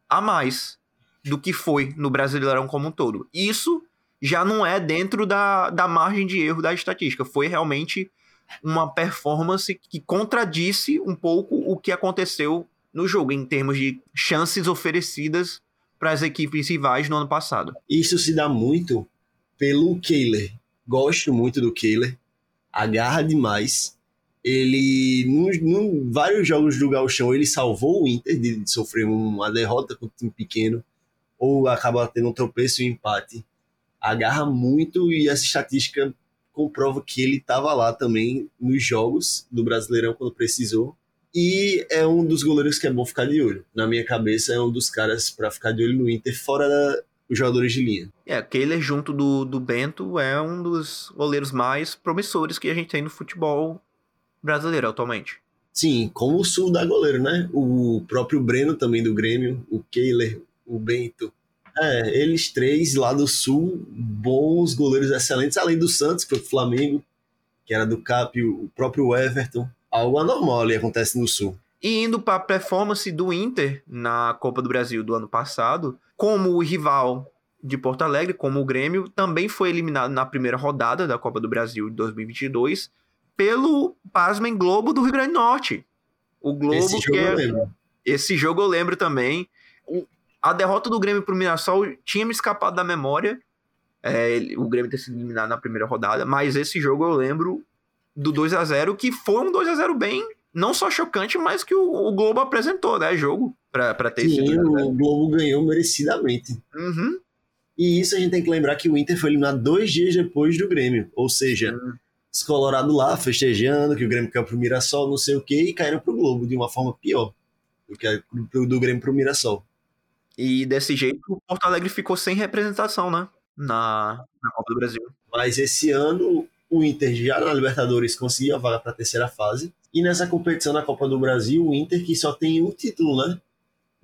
a mais do que foi no Brasileirão como um todo. Isso já não é dentro da, da margem de erro da estatística. Foi realmente uma performance que contradisse um pouco o que aconteceu no jogo, em termos de chances oferecidas para as equipes rivais no ano passado. Isso se dá muito pelo Kehler. Gosto muito do Kehler, agarra demais. Ele, em vários jogos do Gauchão, ele salvou o Inter de, de sofrer uma derrota com um time pequeno ou acaba tendo um tropeço e um empate. Agarra muito e essa estatística comprova que ele estava lá também nos jogos do Brasileirão quando precisou e é um dos goleiros que é bom ficar de olho. Na minha cabeça, é um dos caras para ficar de olho no Inter, fora da, os jogadores de linha. É, Kehler junto do, do Bento é um dos goleiros mais promissores que a gente tem no futebol brasileiro atualmente. Sim, como o Sul dá goleiro, né? O próprio Breno também do Grêmio, o Kehler, o Bento. É, eles três lá do Sul, bons goleiros excelentes, além do Santos, que foi pro Flamengo, que era do Cap, o próprio Everton algo anormal ali acontece no Sul. E indo para a performance do Inter na Copa do Brasil do ano passado, como o rival de Porto Alegre, como o Grêmio, também foi eliminado na primeira rodada da Copa do Brasil de 2022 pelo, pasmem, Globo do Rio Grande do Norte. O Globo Esse jogo é... eu lembro. Esse jogo eu lembro também. A derrota do Grêmio para o Mirassol tinha me escapado da memória. É, o Grêmio ter sido eliminado na primeira rodada, mas esse jogo eu lembro do 2 a 0 que foi um 2 a 0 bem, não só chocante, mas que o, o Globo apresentou, né, jogo, pra ter Sim, esse o Globo ganhou merecidamente. Uhum. E isso a gente tem que lembrar que o Inter foi eliminado dois dias depois do Grêmio, ou seja, uhum. Os Colorados lá festejando que o Grêmio caiu pro Mirassol, não sei o que, e caíram pro Globo de uma forma pior do que do, do Grêmio pro Mirassol. E desse jeito o Porto Alegre ficou sem representação, né? Na, na Copa do Brasil. Mas esse ano o Inter já na Libertadores conseguiu a vaga para a terceira fase. E nessa competição na Copa do Brasil, o Inter que só tem um título, né?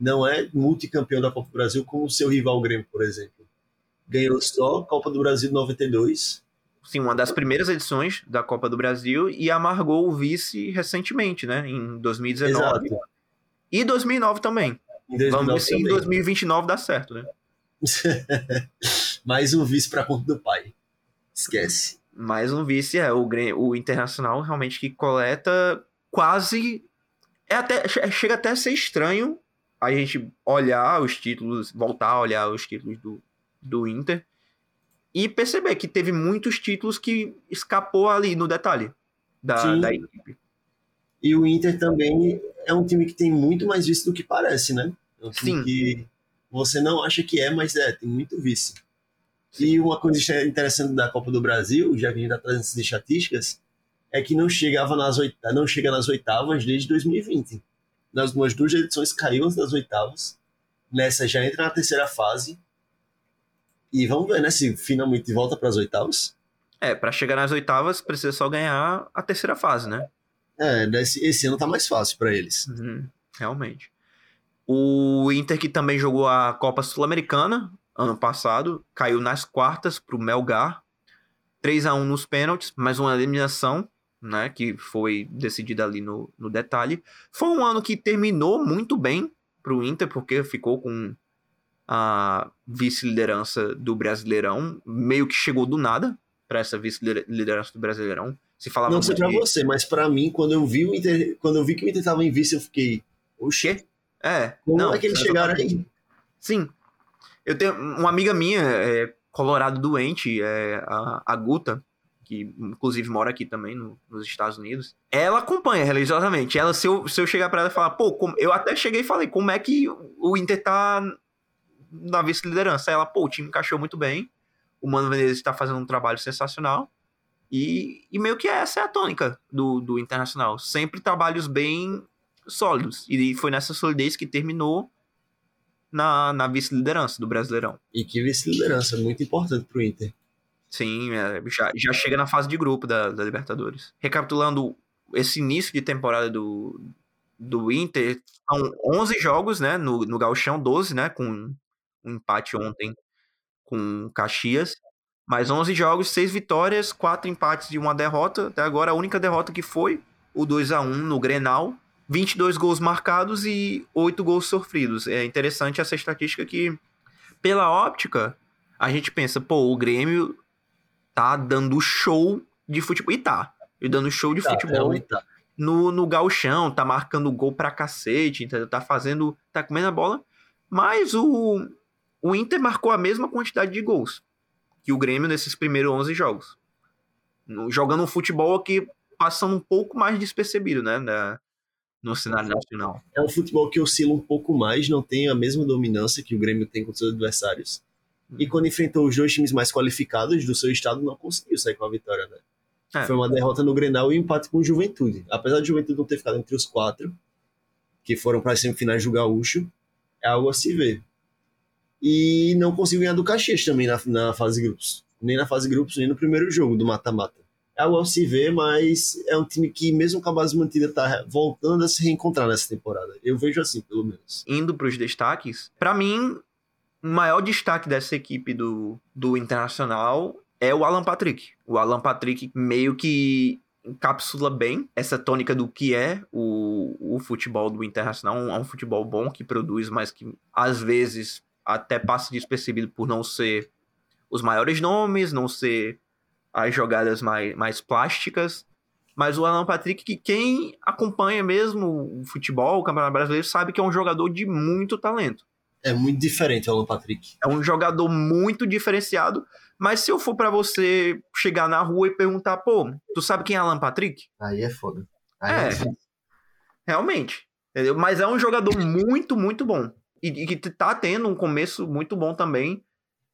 Não é multicampeão da Copa do Brasil como o seu rival Grêmio, por exemplo. Ganhou só a Copa do Brasil 92. Sim, uma das primeiras edições da Copa do Brasil e amargou o vice recentemente, né? Em 2019. Exato. E 2009 também. Em 2009 Vamos ver se em 2029 dá certo, né? Mais um vice para conta do pai. Esquece. Mais um vice, é. O, o Internacional realmente que coleta quase. É até, chega até a ser estranho a gente olhar os títulos, voltar a olhar os títulos do, do Inter e perceber que teve muitos títulos que escapou ali no detalhe da, da equipe. E o Inter também é um time que tem muito mais vice do que parece, né? É um time Sim. que você não acha que é, mas é, tem muito vice. E uma coisa interessante da Copa do Brasil, já que a gente está trazendo essas estatísticas, é que não chegava nas oitavas, não chega nas oitavas desde 2020. Nas duas, duas edições caiu das oitavas. Nessa já entra na terceira fase. E vamos ver, né, se finalmente volta para as oitavas. É, para chegar nas oitavas precisa só ganhar a terceira fase, né? É, esse, esse ano tá mais fácil para eles. Uhum, realmente. O Inter que também jogou a Copa Sul-Americana ano passado, caiu nas quartas para o Melgar, 3 a 1 nos pênaltis, mais uma eliminação, né, que foi decidida ali no, no detalhe. Foi um ano que terminou muito bem para o Inter, porque ficou com a vice-liderança do Brasileirão, meio que chegou do nada para essa vice-liderança do Brasileirão. Se falava Não sei para você, mas para mim, quando eu vi o Inter, quando eu vi que o Inter estava em vice, eu fiquei, oxê. É. Como não, é que eles chegaram aí? Sim, eu tenho uma amiga minha, é, colorado doente, é, a, a Guta, que inclusive mora aqui também no, nos Estados Unidos. Ela acompanha religiosamente. Ela, se eu, se eu chegar para ela e falar, pô, como, eu até cheguei e falei, como é que o Inter tá na vice-liderança? Ela, pô, o time encaixou muito bem. O Mano Menezes está fazendo um trabalho sensacional. E, e meio que essa é a tônica do, do Internacional. Sempre trabalhos bem sólidos. E foi nessa solidez que terminou na, na vice-liderança do Brasileirão. E que vice-liderança, muito importante pro Inter. Sim, é, já, já chega na fase de grupo da, da Libertadores. Recapitulando esse início de temporada do, do Inter, são 11 jogos, né, no, no Gauchão, 12, né, com um empate ontem com Caxias. Mais 11 jogos, 6 vitórias, 4 empates e uma derrota. Até agora a única derrota que foi o 2 a 1 no Grenal. 22 gols marcados e 8 gols sofridos. É interessante essa estatística que, pela óptica, a gente pensa, pô, o Grêmio tá dando show de futebol. E tá. E dando show de tá, futebol tá. no, no galchão, tá marcando gol pra cacete, entendeu? Tá fazendo. tá comendo a bola. Mas o, o Inter marcou a mesma quantidade de gols que o Grêmio nesses primeiros 11 jogos. Jogando um futebol aqui passando um pouco mais despercebido, né? Da, no cenário nacional. É um futebol que oscila um pouco mais, não tem a mesma dominância que o Grêmio tem com seus adversários. Hum. E quando enfrentou os dois times mais qualificados do seu estado, não conseguiu sair com a vitória, né? É. Foi uma derrota no Grenal e um empate com o Juventude. Apesar de Juventude não ter ficado entre os quatro, que foram para as semifinais do Gaúcho, é algo a se ver. E não conseguiu ganhar do Caxias também na, na fase grupos. Nem na fase grupos, nem no primeiro jogo do mata-mata é a se ver, mas é um time que, mesmo com a base mantida, tá voltando a se reencontrar nessa temporada. Eu vejo assim, pelo menos. Indo para os destaques, para mim, o maior destaque dessa equipe do, do Internacional é o Alan Patrick. O Alan Patrick meio que encapsula bem essa tônica do que é o, o futebol do Internacional. É um futebol bom que produz, mas que às vezes até passa despercebido por não ser os maiores nomes, não ser as jogadas mais, mais plásticas. Mas o Alan Patrick, que quem acompanha mesmo o futebol, o Campeonato Brasileiro, sabe que é um jogador de muito talento. É muito diferente o Alan Patrick. É um jogador muito diferenciado. Mas se eu for para você chegar na rua e perguntar, pô, tu sabe quem é Alan Patrick? Aí é foda. Aí é, é realmente. Entendeu? Mas é um jogador muito, muito bom. E, que tá tendo um começo muito bom também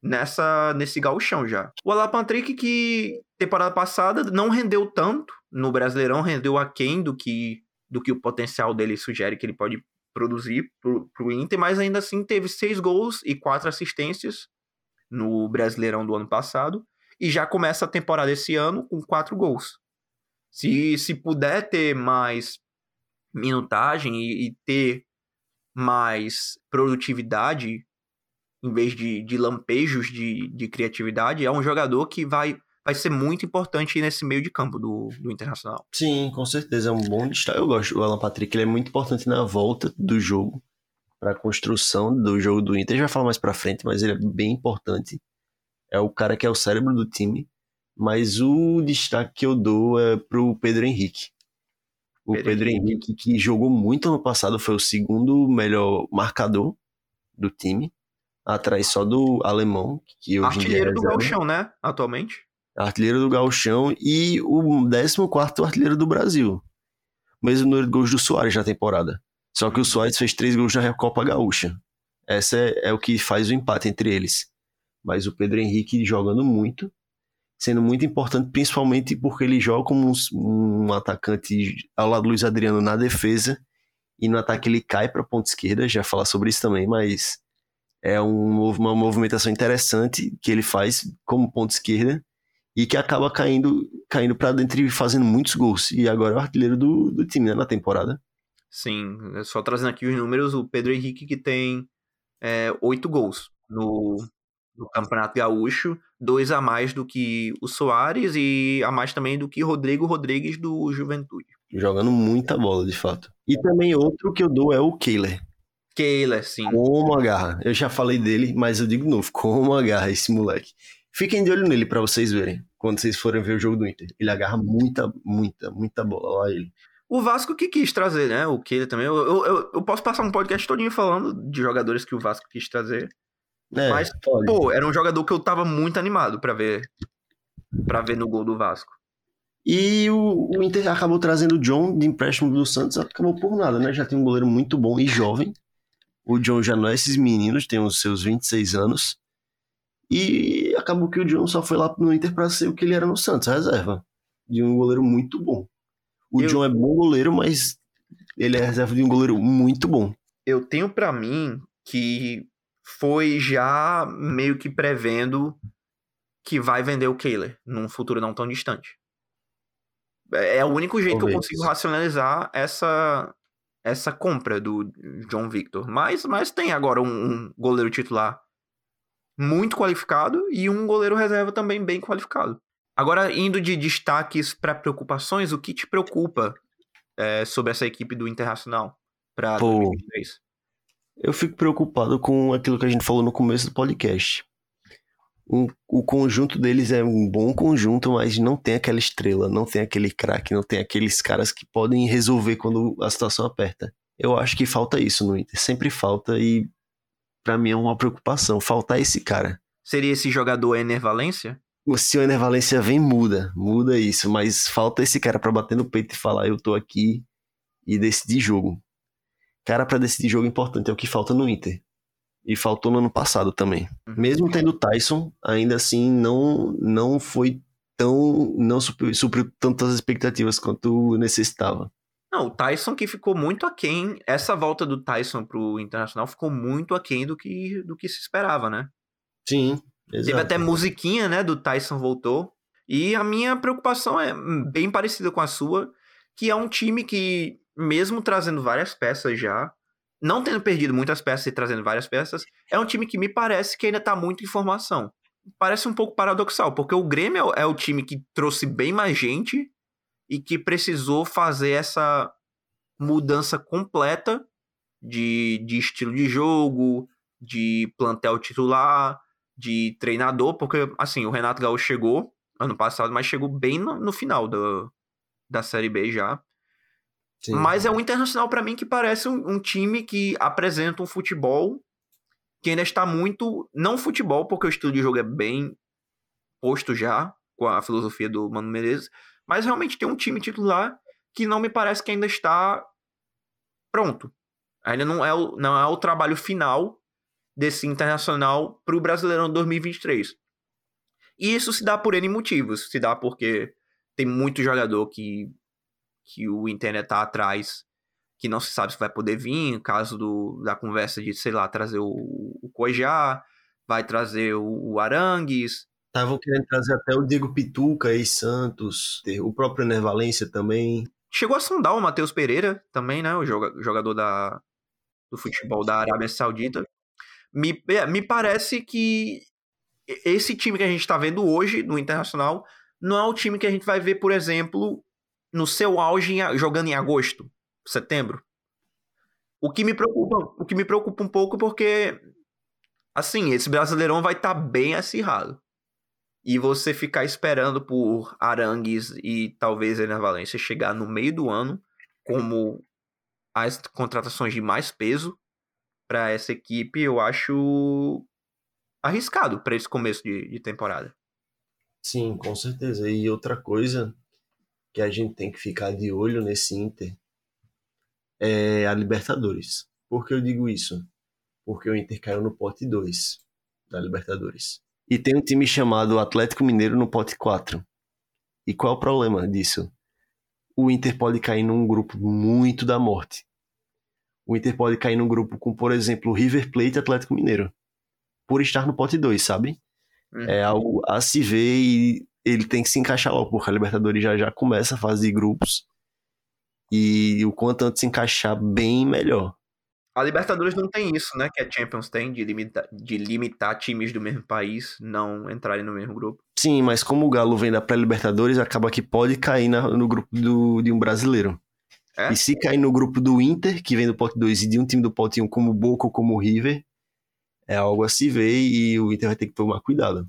nessa nesse gauchão já. O Alan Patrick que temporada passada não rendeu tanto no Brasileirão, rendeu aquém do que do que o potencial dele sugere que ele pode produzir pro, pro Inter, mas ainda assim teve seis gols e quatro assistências no Brasileirão do ano passado e já começa a temporada esse ano com quatro gols. Se, se puder ter mais minutagem e, e ter mais produtividade, em vez de, de lampejos de, de criatividade, é um jogador que vai, vai ser muito importante nesse meio de campo do, do Internacional. Sim, com certeza, é um bom destaque. Eu gosto do Alan Patrick, ele é muito importante na volta do jogo, para a construção do jogo do Inter. A gente vai falar mais para frente, mas ele é bem importante. É o cara que é o cérebro do time. Mas o destaque que eu dou é pro Pedro Henrique. O Pedro, Pedro Henrique, que jogou muito ano passado, foi o segundo melhor marcador do time, atrás só do alemão, que hoje Artilheiro é do Galchão, né? Atualmente. Artilheiro do Galchão e o 14 artilheiro do Brasil. Mesmo número de gols do Soares na temporada. Só que o Soares fez três gols na Recopa Gaúcha. Essa é, é o que faz o empate entre eles. Mas o Pedro Henrique jogando muito, sendo muito importante, principalmente porque ele joga como um, um atacante ao lado do Luiz Adriano na defesa e no ataque ele cai para a ponta esquerda, já falar sobre isso também, mas é um, uma movimentação interessante que ele faz como ponta esquerda e que acaba caindo caindo para dentro e fazendo muitos gols. E agora é o artilheiro do, do time né, na temporada. Sim, só trazendo aqui os números, o Pedro Henrique que tem é, oito gols no, no Campeonato Gaúcho, dois a mais do que o Soares e a mais também do que Rodrigo Rodrigues do Juventude. Jogando muita bola, de fato. E também outro que eu dou é o Kehler. Kehler, sim. Como agarra. Eu já falei dele, mas eu digo de novo, como agarra esse moleque. Fiquem de olho nele para vocês verem, quando vocês forem ver o jogo do Inter. Ele agarra muita, muita, muita bola. Olha ele. O Vasco que quis trazer, né? O Kehler também. Eu, eu, eu, posso passar um podcast todinho falando de jogadores que o Vasco quis trazer. É, mas, pode. pô, era um jogador que eu tava muito animado para ver para ver no gol do Vasco. E o, o, Inter acabou trazendo o John de empréstimo do Santos, acabou por nada, né? Já tem um goleiro muito bom e jovem. O John já não é esses meninos, tem os seus 26 anos. E acabou que o John só foi lá no Inter para ser o que ele era no Santos, reserva. De um goleiro muito bom. O eu... John é bom goleiro, mas ele é reserva de um goleiro muito bom. Eu tenho para mim que foi já meio que prevendo que vai vender o Kehler num futuro não tão distante. É, é o único jeito Talvez. que eu consigo racionalizar essa essa compra do John Victor. Mas, mas tem agora um, um goleiro titular muito qualificado e um goleiro reserva também bem qualificado. Agora, indo de destaques para preocupações, o que te preocupa é, sobre essa equipe do Internacional para 2023? Eu fico preocupado com aquilo que a gente falou no começo do podcast. Um, o conjunto deles é um bom conjunto, mas não tem aquela estrela, não tem aquele craque, não tem aqueles caras que podem resolver quando a situação aperta. Eu acho que falta isso no Inter, sempre falta e para mim é uma preocupação, faltar esse cara. Seria esse jogador Ener Valência? Se o Ener Valência vem, muda, muda isso, mas falta esse cara para bater no peito e falar eu tô aqui e decidir jogo cara para decidir jogo importante, é o que falta no Inter. E faltou no ano passado também. Mesmo tendo Tyson, ainda assim não não foi tão não supriu, supriu tantas expectativas quanto necessitava. Não, o Tyson que ficou muito aquém, essa volta do Tyson pro Internacional ficou muito aquém do que do que se esperava, né? Sim, exato. Teve até musiquinha, né, do Tyson voltou. E a minha preocupação é bem parecida com a sua, que é um time que mesmo trazendo várias peças já, não tendo perdido muitas peças e trazendo várias peças, é um time que me parece que ainda tá muito em formação. Parece um pouco paradoxal, porque o Grêmio é o time que trouxe bem mais gente e que precisou fazer essa mudança completa de, de estilo de jogo, de plantel titular, de treinador, porque assim, o Renato Gaúcho chegou ano passado, mas chegou bem no, no final do, da Série B já. Sim. Mas é um internacional para mim que parece um, um, time que apresenta um futebol que ainda está muito. Não futebol, porque o estilo de jogo é bem posto já, com a filosofia do Mano Menezes, mas realmente tem um time titular que não me parece que ainda está pronto. Ainda não é o, não é o trabalho final desse internacional para o Brasileirão 2023. E isso se dá por N motivos. Se dá porque tem muito jogador que que o internet tá atrás, que não se sabe se vai poder vir, caso do, da conversa de, sei lá, trazer o, o Cojá, vai trazer o, o Arangues, Estavam querendo trazer até o Diego Pituca, ex-Santos, o próprio Ener Valência também. Chegou a sondar o Matheus Pereira também, né? O jogador da, do futebol da Arábia Saudita. Me, é, me parece que esse time que a gente está vendo hoje no Internacional não é o time que a gente vai ver, por exemplo, no seu auge jogando em agosto, setembro. O que me preocupa, o que me preocupa um pouco porque assim, esse Brasileirão vai estar tá bem acirrado. E você ficar esperando por Arangues e talvez Ener Valência chegar no meio do ano como as contratações de mais peso para essa equipe, eu acho arriscado para esse começo de, de temporada. Sim, com certeza. E outra coisa que a gente tem que ficar de olho nesse Inter é a Libertadores. Por que eu digo isso? Porque o Inter caiu no pote 2 da Libertadores. E tem um time chamado Atlético Mineiro no pote 4. E qual é o problema disso? O Inter pode cair num grupo muito da morte. O Inter pode cair num grupo com, por exemplo, River Plate e Atlético Mineiro. Por estar no pote 2, sabe? Uhum. É algo a se ver e ele tem que se encaixar logo, porque a Libertadores já já começa a fase de grupos. E o quanto antes se encaixar, bem melhor. A Libertadores não tem isso, né? Que a Champions tem, de limitar, de limitar times do mesmo país não entrarem no mesmo grupo. Sim, mas como o Galo vem da pré-Libertadores, acaba que pode cair na, no grupo do, de um brasileiro. É? E se cair no grupo do Inter, que vem do pote 2, e de um time do pote 1 como o Boca ou como o River, é algo a se ver e o Inter vai ter que tomar cuidado.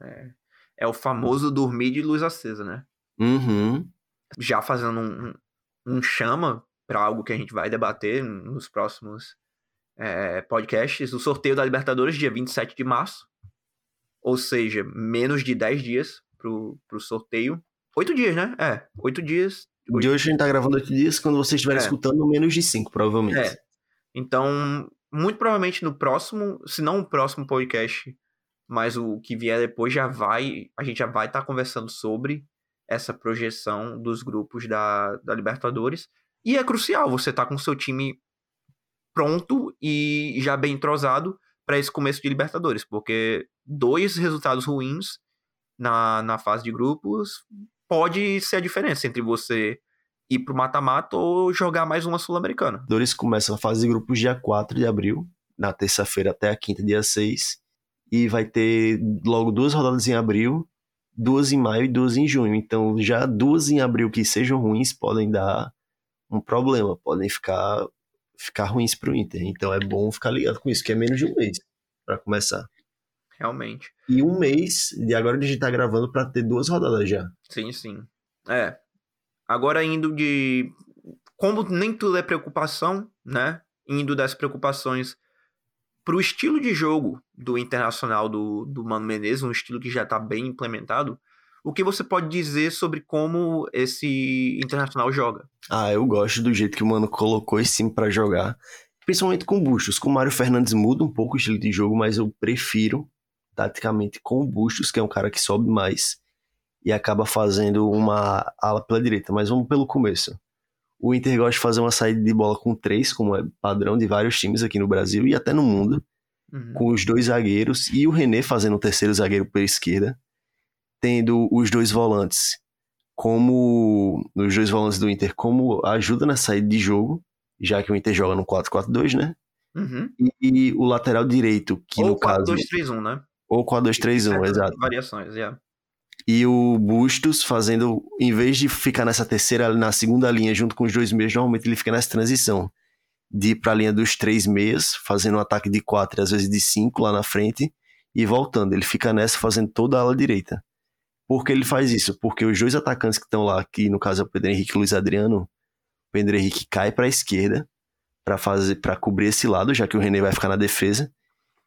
É, é o famoso dormir de luz acesa, né? Uhum. Já fazendo um, um chama para algo que a gente vai debater nos próximos é, podcasts, o sorteio da Libertadores, dia 27 de março. Ou seja, menos de 10 dias pro, pro sorteio. Oito dias, né? É, oito dias. De hoje a gente tá gravando oito dias, quando vocês estiverem é. escutando, menos de cinco, provavelmente. É. Então, muito provavelmente no próximo, se não o próximo podcast, mas o que vier depois já vai, a gente já vai estar tá conversando sobre essa projeção dos grupos da, da Libertadores. E é crucial você estar tá com o seu time pronto e já bem entrosado para esse começo de Libertadores, porque dois resultados ruins na, na fase de grupos pode ser a diferença entre você ir pro mata-mata ou jogar mais uma Sul-Americana. Dores começa a fase de grupos dia 4 de abril, na terça-feira até a quinta, dia 6. E vai ter logo duas rodadas em abril, duas em maio e duas em junho. Então, já duas em abril que sejam ruins podem dar um problema, podem ficar, ficar ruins pro Inter. Então, é bom ficar ligado com isso, que é menos de um mês para começar. Realmente. E um mês de agora a gente tá gravando para ter duas rodadas já. Sim, sim. É, Agora indo de. Como nem tudo é preocupação, né? Indo das preocupações para o estilo de jogo do Internacional do, do Mano Menezes, um estilo que já está bem implementado, o que você pode dizer sobre como esse Internacional joga? Ah, eu gosto do jeito que o Mano colocou esse time para jogar, principalmente com Bustos. Com o Mário Fernandes muda um pouco o estilo de jogo, mas eu prefiro taticamente com o Bustos, que é um cara que sobe mais e acaba fazendo uma ala pela direita. Mas vamos pelo começo. O Inter gosta de fazer uma saída de bola com três, como é padrão de vários times aqui no Brasil e até no mundo, uhum. com os dois zagueiros e o René fazendo o terceiro zagueiro pela esquerda, tendo os dois volantes como os dois volantes do Inter como ajuda na saída de jogo, já que o Inter joga no 4-4-2, né? Uhum. E, e, o lateral direito, que Ou no 4, caso... 4-2-3-1, né? Ou 4-2-3-1, exato. Variações, yeah. E o Bustos fazendo, em vez de ficar nessa terceira, na segunda linha junto com os dois meias, normalmente ele fica nessa transição. De ir para a linha dos três meias, fazendo um ataque de quatro, às vezes de cinco lá na frente, e voltando. Ele fica nessa fazendo toda a ala direita. Por que ele faz isso? Porque os dois atacantes que estão lá, que no caso é o Pedro Henrique e o Luiz Adriano, o Pedro Henrique cai para a esquerda para fazer para cobrir esse lado, já que o René vai ficar na defesa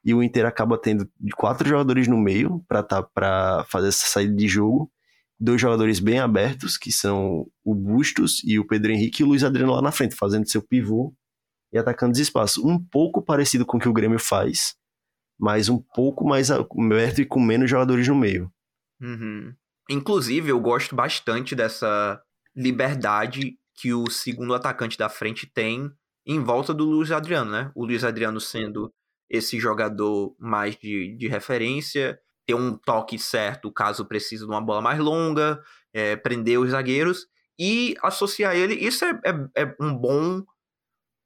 e o Inter acaba tendo quatro jogadores no meio para tá, pra fazer essa saída de jogo. Dois jogadores bem abertos, que são o Bustos e o Pedro Henrique, e o Luiz Adriano lá na frente, fazendo seu pivô e atacando espaço. Um pouco parecido com o que o Grêmio faz, mas um pouco mais aberto e com menos jogadores no meio. Uhum. Inclusive, eu gosto bastante dessa liberdade que o segundo atacante da frente tem em volta do Luiz Adriano, né? O Luiz Adriano sendo esse jogador mais de, de referência, ter um toque certo caso precise de uma bola mais longa, é, prender os zagueiros e associar ele. Isso é, é, é, um bom.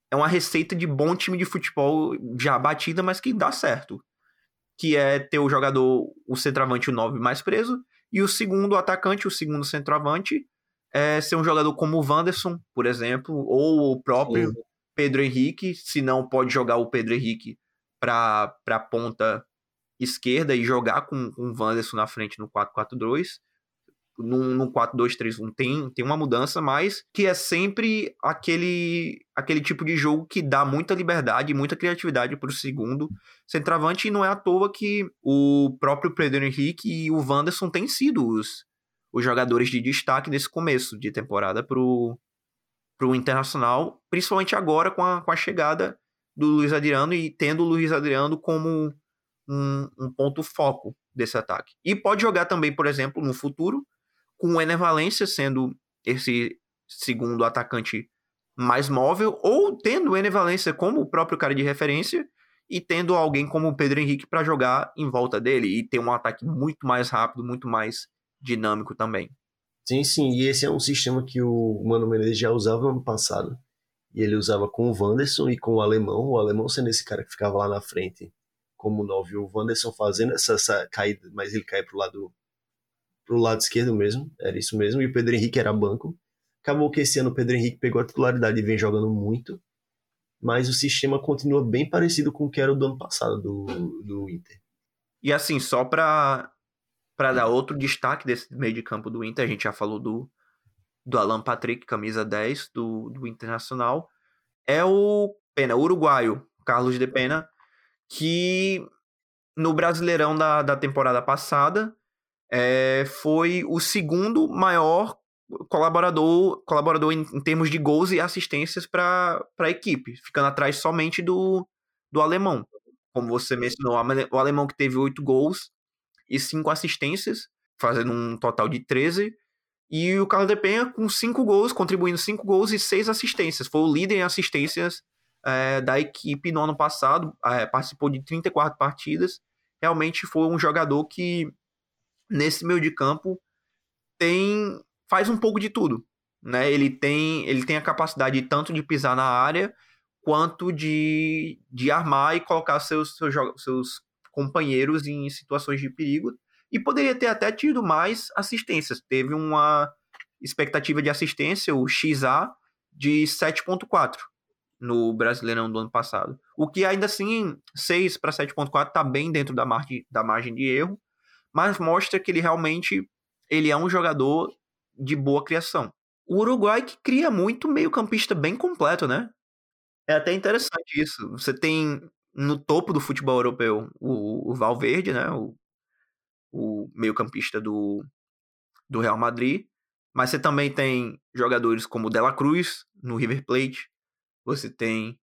É uma receita de bom time de futebol já batida, mas que dá certo. Que é ter o jogador, o centroavante, o 9 mais preso, e o segundo atacante, o segundo centroavante, é ser um jogador como o Wanderson, por exemplo, ou o próprio Sim. Pedro Henrique, se não pode jogar o Pedro Henrique para a ponta esquerda e jogar com, com o Wanderson na frente no 4-4-2 no, no 4-2-3-1 tem, tem uma mudança, mas que é sempre aquele, aquele tipo de jogo que dá muita liberdade e muita criatividade para o segundo centroavante, e não é à toa que o próprio Pedro Henrique e o Wanderson têm sido os, os jogadores de destaque nesse começo de temporada para o Internacional, principalmente agora com a, com a chegada do Luiz Adriano e tendo o Luiz Adriano como um, um ponto foco desse ataque. E pode jogar também, por exemplo, no futuro, com o Ener Valência sendo esse segundo atacante mais móvel, ou tendo o Ener Valência como o próprio cara de referência e tendo alguém como o Pedro Henrique para jogar em volta dele e ter um ataque muito mais rápido, muito mais dinâmico também. Sim, sim, e esse é um sistema que o Mano Menezes já usava no ano passado. E ele usava com o Wanderson e com o Alemão, o Alemão sendo esse cara que ficava lá na frente como nove, o Wanderson fazendo essa, essa caída, mas ele cai pro lado pro lado esquerdo mesmo, era isso mesmo, e o Pedro Henrique era banco. Acabou que esse ano o Pedro Henrique pegou a titularidade e vem jogando muito, mas o sistema continua bem parecido com o que era o do ano passado do, do Inter. E assim, só para para dar outro destaque desse meio de campo do Inter, a gente já falou do, do Alan Patrick, camisa 10 do, do Internacional, é o Pena, uruguaio, Carlos de Pena, que no Brasileirão da, da temporada passada é, foi o segundo maior colaborador, colaborador em, em termos de gols e assistências para a equipe, ficando atrás somente do, do alemão. Como você mencionou, o alemão que teve oito gols e cinco assistências, fazendo um total de 13. E o Carlos de Penha com cinco gols, contribuindo cinco gols e seis assistências. Foi o líder em assistências é, da equipe no ano passado, é, participou de 34 partidas. Realmente foi um jogador que nesse meio de campo tem faz um pouco de tudo, né? Ele tem ele tem a capacidade tanto de pisar na área quanto de, de armar e colocar seus, seus, seus companheiros em situações de perigo e poderia ter até tido mais assistências. Teve uma expectativa de assistência, o XA, de 7.4 no Brasileirão do ano passado. O que ainda assim, 6 para 7.4 está bem dentro da margem, da margem de erro, mas mostra que ele realmente ele é um jogador de boa criação. O Uruguai que cria muito meio-campista bem completo, né? É até interessante isso. Você tem no topo do futebol europeu o, o Valverde, né? O, o meio-campista do, do Real Madrid. Mas você também tem jogadores como o Dela Cruz no River Plate. Você tem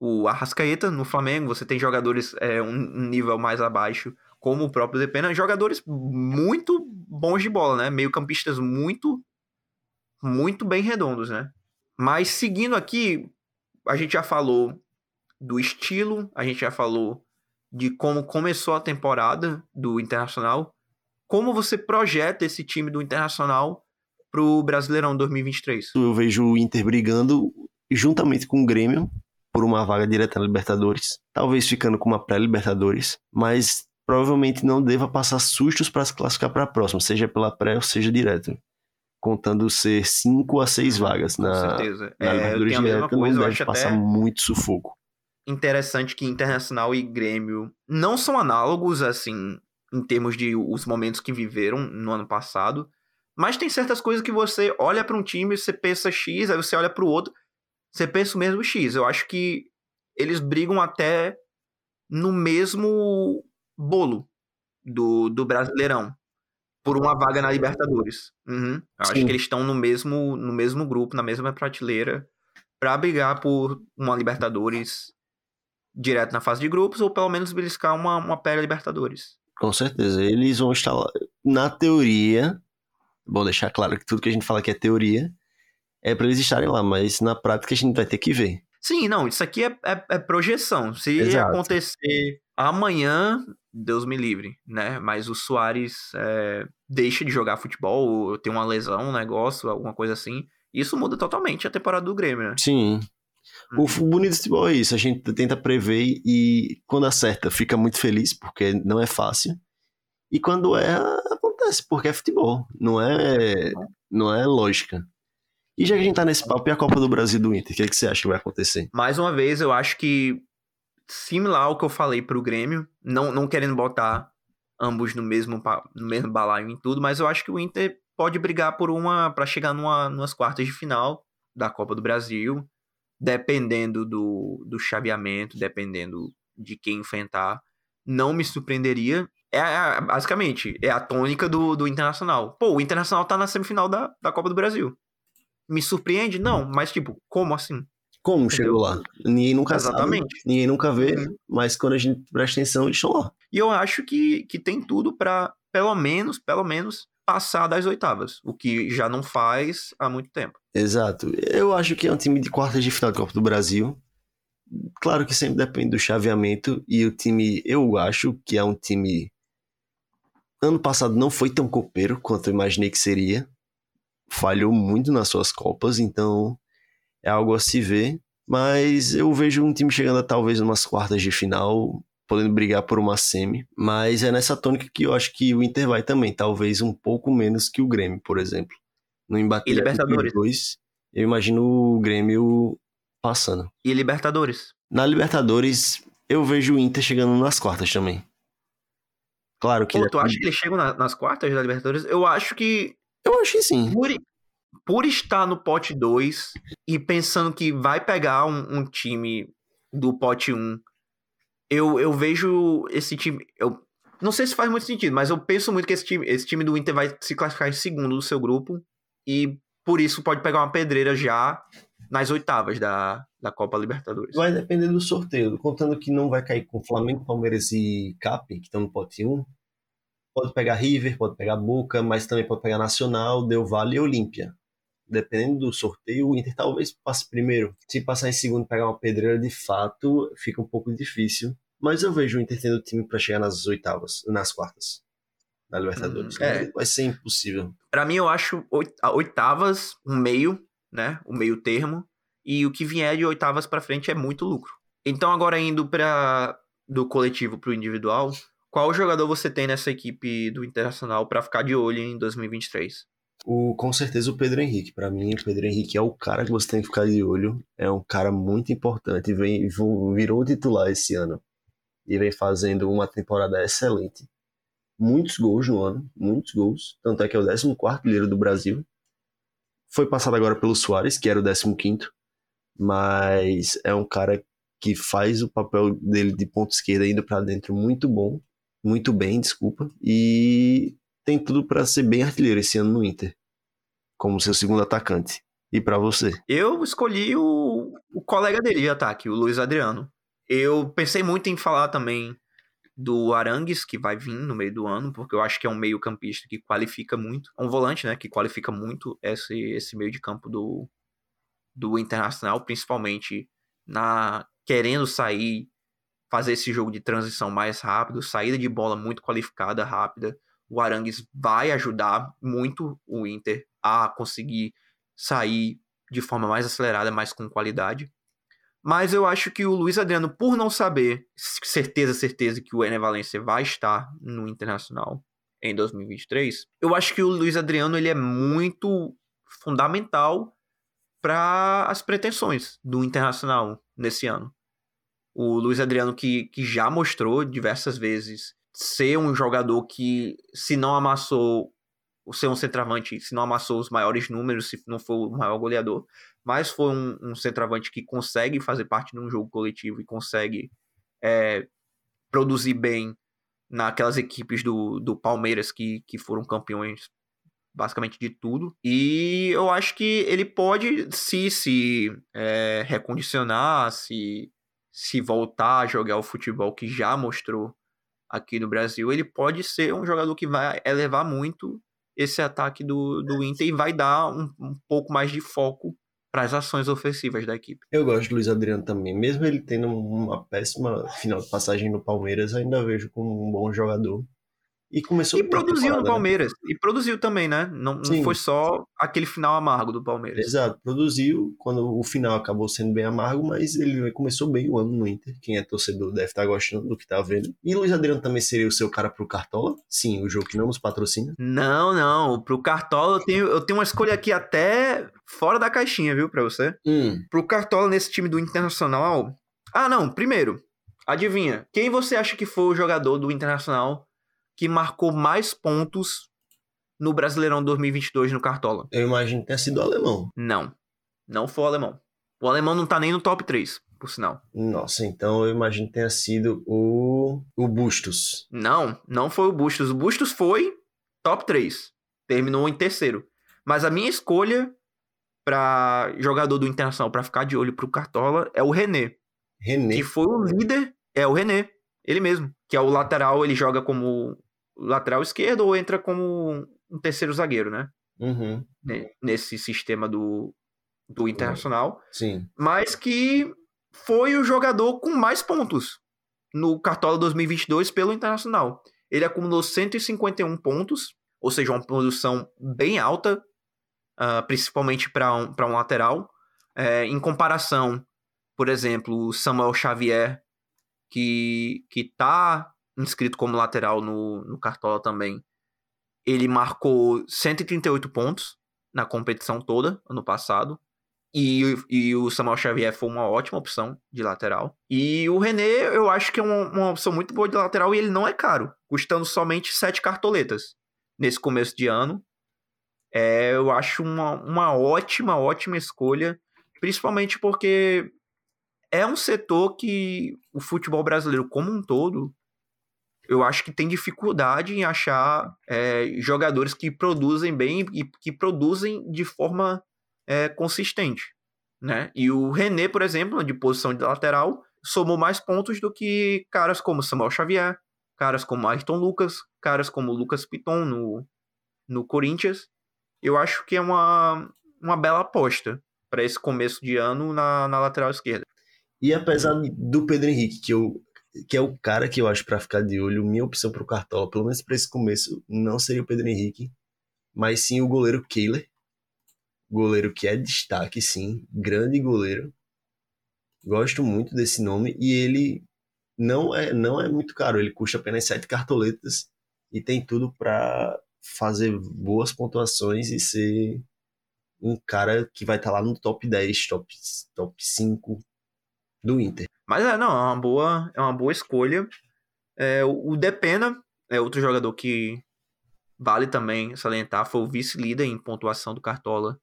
o Arrascaeta no Flamengo. Você tem jogadores é, um, nível mais abaixo como o próprio Depena, jogadores muito bons de bola, né? Meio campistas muito, muito bem redondos, né? Mas seguindo aqui, a gente já falou do estilo, a gente já falou de como começou a temporada do Internacional. Como você projeta esse time do Internacional pro Brasileirão 2023? Eu vejo o Inter brigando juntamente com o Grêmio por uma vaga direta na Libertadores, talvez ficando com uma pré-Libertadores, mas provavelmente não deva passar sustos para se classificar para a próxima, seja pela pré ou seja direto. Contando ser 5 a 6 vagas na, Com certeza. na é, eu tenho a mesma coisa, não deve passar até muito sufoco. Interessante que Internacional e Grêmio não são análogos, assim, em termos de os momentos que viveram no ano passado, mas tem certas coisas que você olha para um time, você pensa X, aí você olha para o outro, você pensa o mesmo X. Eu acho que eles brigam até no mesmo bolo do, do Brasileirão por uma vaga na Libertadores. Uhum. Eu acho que eles estão no mesmo, no mesmo grupo, na mesma prateleira, para brigar por uma Libertadores direto na fase de grupos, ou pelo menos beliscar uma, uma pele Libertadores. Com certeza. Eles vão estar lá. Na teoria, bom deixar claro que tudo que a gente fala aqui é teoria, é para eles estarem lá, mas na prática a gente vai ter que ver. Sim, não, isso aqui é, é, é projeção. Se Exato. acontecer amanhã Deus me livre, né? Mas o Soares é, deixa de jogar futebol, tem uma lesão, um negócio, alguma coisa assim. Isso muda totalmente a temporada do Grêmio, né? Sim. O bonito do futebol é isso, a gente tenta prever e quando acerta fica muito feliz, porque não é fácil. E quando erra, acontece, porque é futebol, não é, não é lógica. E já que a gente tá nesse papo, e a Copa do Brasil do Inter, o que, é que você acha que vai acontecer? Mais uma vez, eu acho que similar ao que eu falei pro Grêmio, não, não querendo botar ambos no mesmo, no mesmo balaio em tudo, mas eu acho que o Inter pode brigar por uma para chegar numa, numas quartas de final da Copa do Brasil, dependendo do, do chaveamento, dependendo de quem enfrentar. Não me surpreenderia. É, a- basicamente, é a tônica do, do Internacional. Pô, o Internacional tá na semifinal da, da Copa do Brasil. Me surpreende? Não, mas tipo, como assim? Como Entendeu? chegou lá? Ninguém nunca Exatamente. sabe, ninguém nunca vê, Uhum. mas quando a gente presta atenção, eles estão lá. E eu acho que, que tem tudo pra, pelo menos, pelo menos, passar das oitavas. O que já não faz há muito tempo. Exato. Eu acho que é um time de quartas de final da Copa do Brasil. Claro que sempre depende do chaveamento. E o time, eu acho que é um time. Ano passado não foi tão copeiro quanto eu imaginei que seria. Falhou muito nas suas Copas, então é algo a se ver. Mas eu vejo um time chegando a talvez umas quartas de final, podendo brigar por uma semi. Mas é nessa tônica que eu acho que o Inter vai também. Talvez um pouco menos que o Grêmio, por exemplo. No embate E Libertadores? dos dois, eu imagino o Grêmio passando. E Libertadores? Na Libertadores, eu vejo o Inter chegando nas quartas também. Claro que. Pô, tu acha que eles chegam na- nas quartas da Libertadores? Eu acho que Eu acho que sim. por, por estar no pote 2 e pensando que vai pegar um, um time do pote 1, eu, eu vejo esse time. Eu não sei se faz muito sentido, mas eu penso muito que esse time, esse time do Inter vai se classificar em segundo do seu grupo e por isso pode pegar uma pedreira já nas oitavas da, da Copa Libertadores. Vai depender do sorteio. Contando que não vai cair com Flamengo, Palmeiras e Cap, que estão no pote 1. Pode pegar River, pode pegar Boca, mas também pode pegar Nacional, Del Valle e Olímpia. Dependendo do sorteio, o Inter talvez passe primeiro. Se passar em segundo e pegar uma pedreira de fato, fica um pouco difícil. Mas eu vejo o Inter tendo time para chegar nas oitavas, nas quartas da Libertadores. Hum, é. Vai ser impossível. Pra mim, eu acho oitavas, um meio, né? O meio termo. E o que vier de oitavas pra frente é muito lucro. Então, agora indo para do coletivo pro individual, qual jogador você tem nessa equipe do Internacional pra ficar de olho em 2023? O, com certeza o Pedro Henrique. Para mim, o Pedro Henrique é o cara que você tem que ficar de olho. É um cara muito importante. Vem, virou titular esse ano. E vem fazendo uma temporada excelente. Muitos gols no ano. Muitos gols. Tanto é que é o 14 líder do Brasil. Foi passado agora pelo Soares, que era o 15. Mas é um cara que faz o papel dele de ponta esquerda indo para dentro muito bom. Muito bem, desculpa. E tem tudo para ser bem artilheiro esse ano no Inter, como seu segundo atacante. E para você? Eu escolhi o, o colega dele de ataque, o Luiz Adriano. Eu pensei muito em falar também do Arangues, que vai vir no meio do ano, porque eu acho que é um meio-campista que qualifica muito. Um volante, né? Que qualifica muito esse, esse meio de campo do, do Internacional, principalmente na querendo sair, fazer esse jogo de transição mais rápido, saída de bola muito qualificada, rápida. O Arangues vai ajudar muito o Inter a conseguir sair de forma mais acelerada, mais com qualidade. Mas eu acho que o Luiz Adriano, por não saber certeza, certeza que o Ené Valencia vai estar no Internacional em 2023, eu acho que o Luiz Adriano ele é muito fundamental para as pretensões do Internacional nesse ano. O Luiz Adriano que, que já mostrou diversas vezes ser um jogador que, se não amassou ser um centroavante, se não amassou os maiores números, se não for o maior goleador, mas foi um, um centroavante que consegue fazer parte de um jogo coletivo e consegue é, produzir bem naquelas equipes do, do Palmeiras que, que foram campeões basicamente de tudo. E eu acho que ele pode se, se é, recondicionar, se, se voltar a jogar o futebol que já mostrou aqui no Brasil, ele pode ser um jogador que vai elevar muito esse ataque do, do Inter e vai dar um, um pouco mais de foco para as ações ofensivas da equipe. Eu gosto do Luiz Adriano também. Mesmo ele tendo uma péssima final de passagem no Palmeiras, ainda vejo como um bom jogador. E começou E produziu no Palmeiras. Né? E produziu também, né? Não, não, foi só aquele final amargo do Palmeiras. Exato, produziu quando o final acabou sendo bem amargo, mas ele começou bem o ano no Inter. Quem é torcedor deve estar gostando do que tá vendo. E Luiz Adriano também seria o seu cara pro Cartola? Sim, o jogo que não nos patrocina. Não, não. Pro Cartola eu tenho, eu tenho uma escolha aqui até fora da caixinha, viu, pra você? Hum. Pro Cartola nesse time do Internacional. Ah, não. Primeiro, adivinha. Quem você acha que foi o jogador do Internacional que marcou mais pontos no Brasileirão 2022 no Cartola? Eu imagino que tenha sido o alemão. Não. Não foi o alemão. O alemão não tá nem no top 3, por sinal. Nossa, então eu imagino que tenha sido o, o Bustos. Não, não foi o Bustos. O Bustos foi top 3. Terminou em terceiro. Mas a minha escolha para jogador do Internacional para ficar de olho pro Cartola é o René. René. Que foi o líder. É o René. Ele mesmo. Que é o lateral, ele joga como lateral esquerdo ou entra como um terceiro zagueiro, né? Uhum. Nesse sistema do, do Internacional. Sim. Mas que foi o jogador com mais pontos no Cartola 2022 pelo Internacional. Ele acumulou 151 pontos, ou seja, uma produção bem alta, uh, principalmente para um, um lateral. É, em comparação, por exemplo, o Samuel Xavier, que, que tá inscrito como lateral no, no Cartola também. Ele marcou 138 pontos na competição toda, ano passado. E, e o Samuel Xavier foi uma ótima opção de lateral. E o René, eu acho que é uma, uma opção muito boa de lateral e ele não é caro, custando somente 7 cartoletas nesse começo de ano. É, eu acho uma, uma ótima, ótima escolha, principalmente porque é um setor que o futebol brasileiro como um todo eu acho que tem dificuldade em achar é, jogadores que produzem bem e que produzem de forma é, consistente. Né? E o René, por exemplo, de posição de lateral, somou mais pontos do que caras como Samuel Xavier, caras como Ayrton Lucas, caras como Lucas Piton no, no Corinthians. Eu acho que é uma, uma bela aposta para esse começo de ano na, na lateral esquerda. E apesar do Pedro Henrique, que eu que é o cara que eu acho para ficar de olho, minha opção pro Cartola, pelo menos para esse começo, não seria o Pedro Henrique, mas sim o goleiro Kehler. Goleiro que é destaque, sim, grande goleiro. Gosto muito desse nome e ele não é não é muito caro, ele custa apenas sete cartoletas e tem tudo para fazer boas pontuações e ser um cara que vai estar tá lá no top 10, top, top 5 do Inter. Mas é, não, é uma boa, é uma boa escolha. É, o Depena é outro jogador que vale também salientar, foi o vice-líder em pontuação do Cartola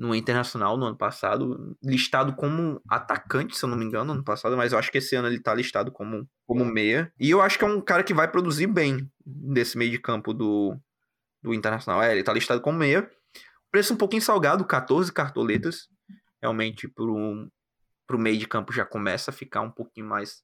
no Internacional no ano passado, listado como atacante, se eu não me engano, no ano passado, mas eu acho que esse ano ele tá listado como, como meia. E eu acho que é um cara que vai produzir bem nesse meio de campo do, do Internacional. É, ele tá listado como meia. Preço um pouquinho salgado, 14 cartoletas. Realmente, por um, pro meio de campo já começa a ficar um pouquinho mais,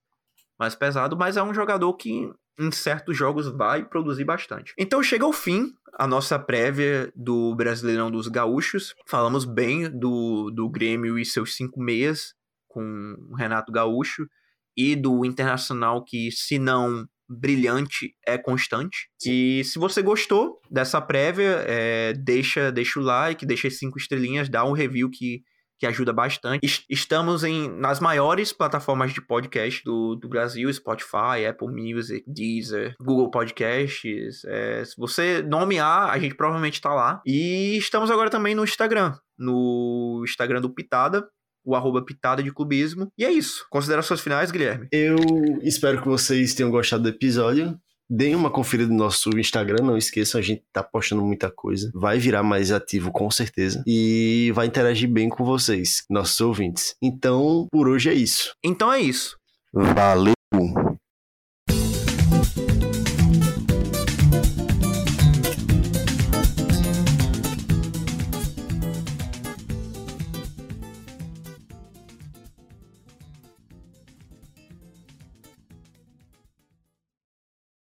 mais pesado, mas é um jogador que em certos jogos vai produzir bastante. Então chega ao fim a nossa prévia do Brasileirão dos Gaúchos. Falamos bem do, do Grêmio e seus cinco meias com o Renato Gaúcho e do Internacional que, se não brilhante, é constante. E se você gostou dessa prévia, é, deixa, deixa o like, deixa as cinco estrelinhas, dá um review que que ajuda bastante. Estamos em, nas maiores plataformas de podcast do, do Brasil, Spotify, Apple Music, Deezer, Google Podcasts. É, se você nomear, a gente provavelmente está lá. E estamos agora também no Instagram, no Instagram do Pitada, o arroba pitada de clubismo. E é isso. Considerações finais, Guilherme? Eu espero que vocês tenham gostado do episódio. Deem uma conferida no nosso Instagram, não esqueçam, a gente tá postando muita coisa. Vai virar mais ativo com certeza e vai interagir bem com vocês, nossos ouvintes. Então, por hoje é isso. Então é isso. Valeu!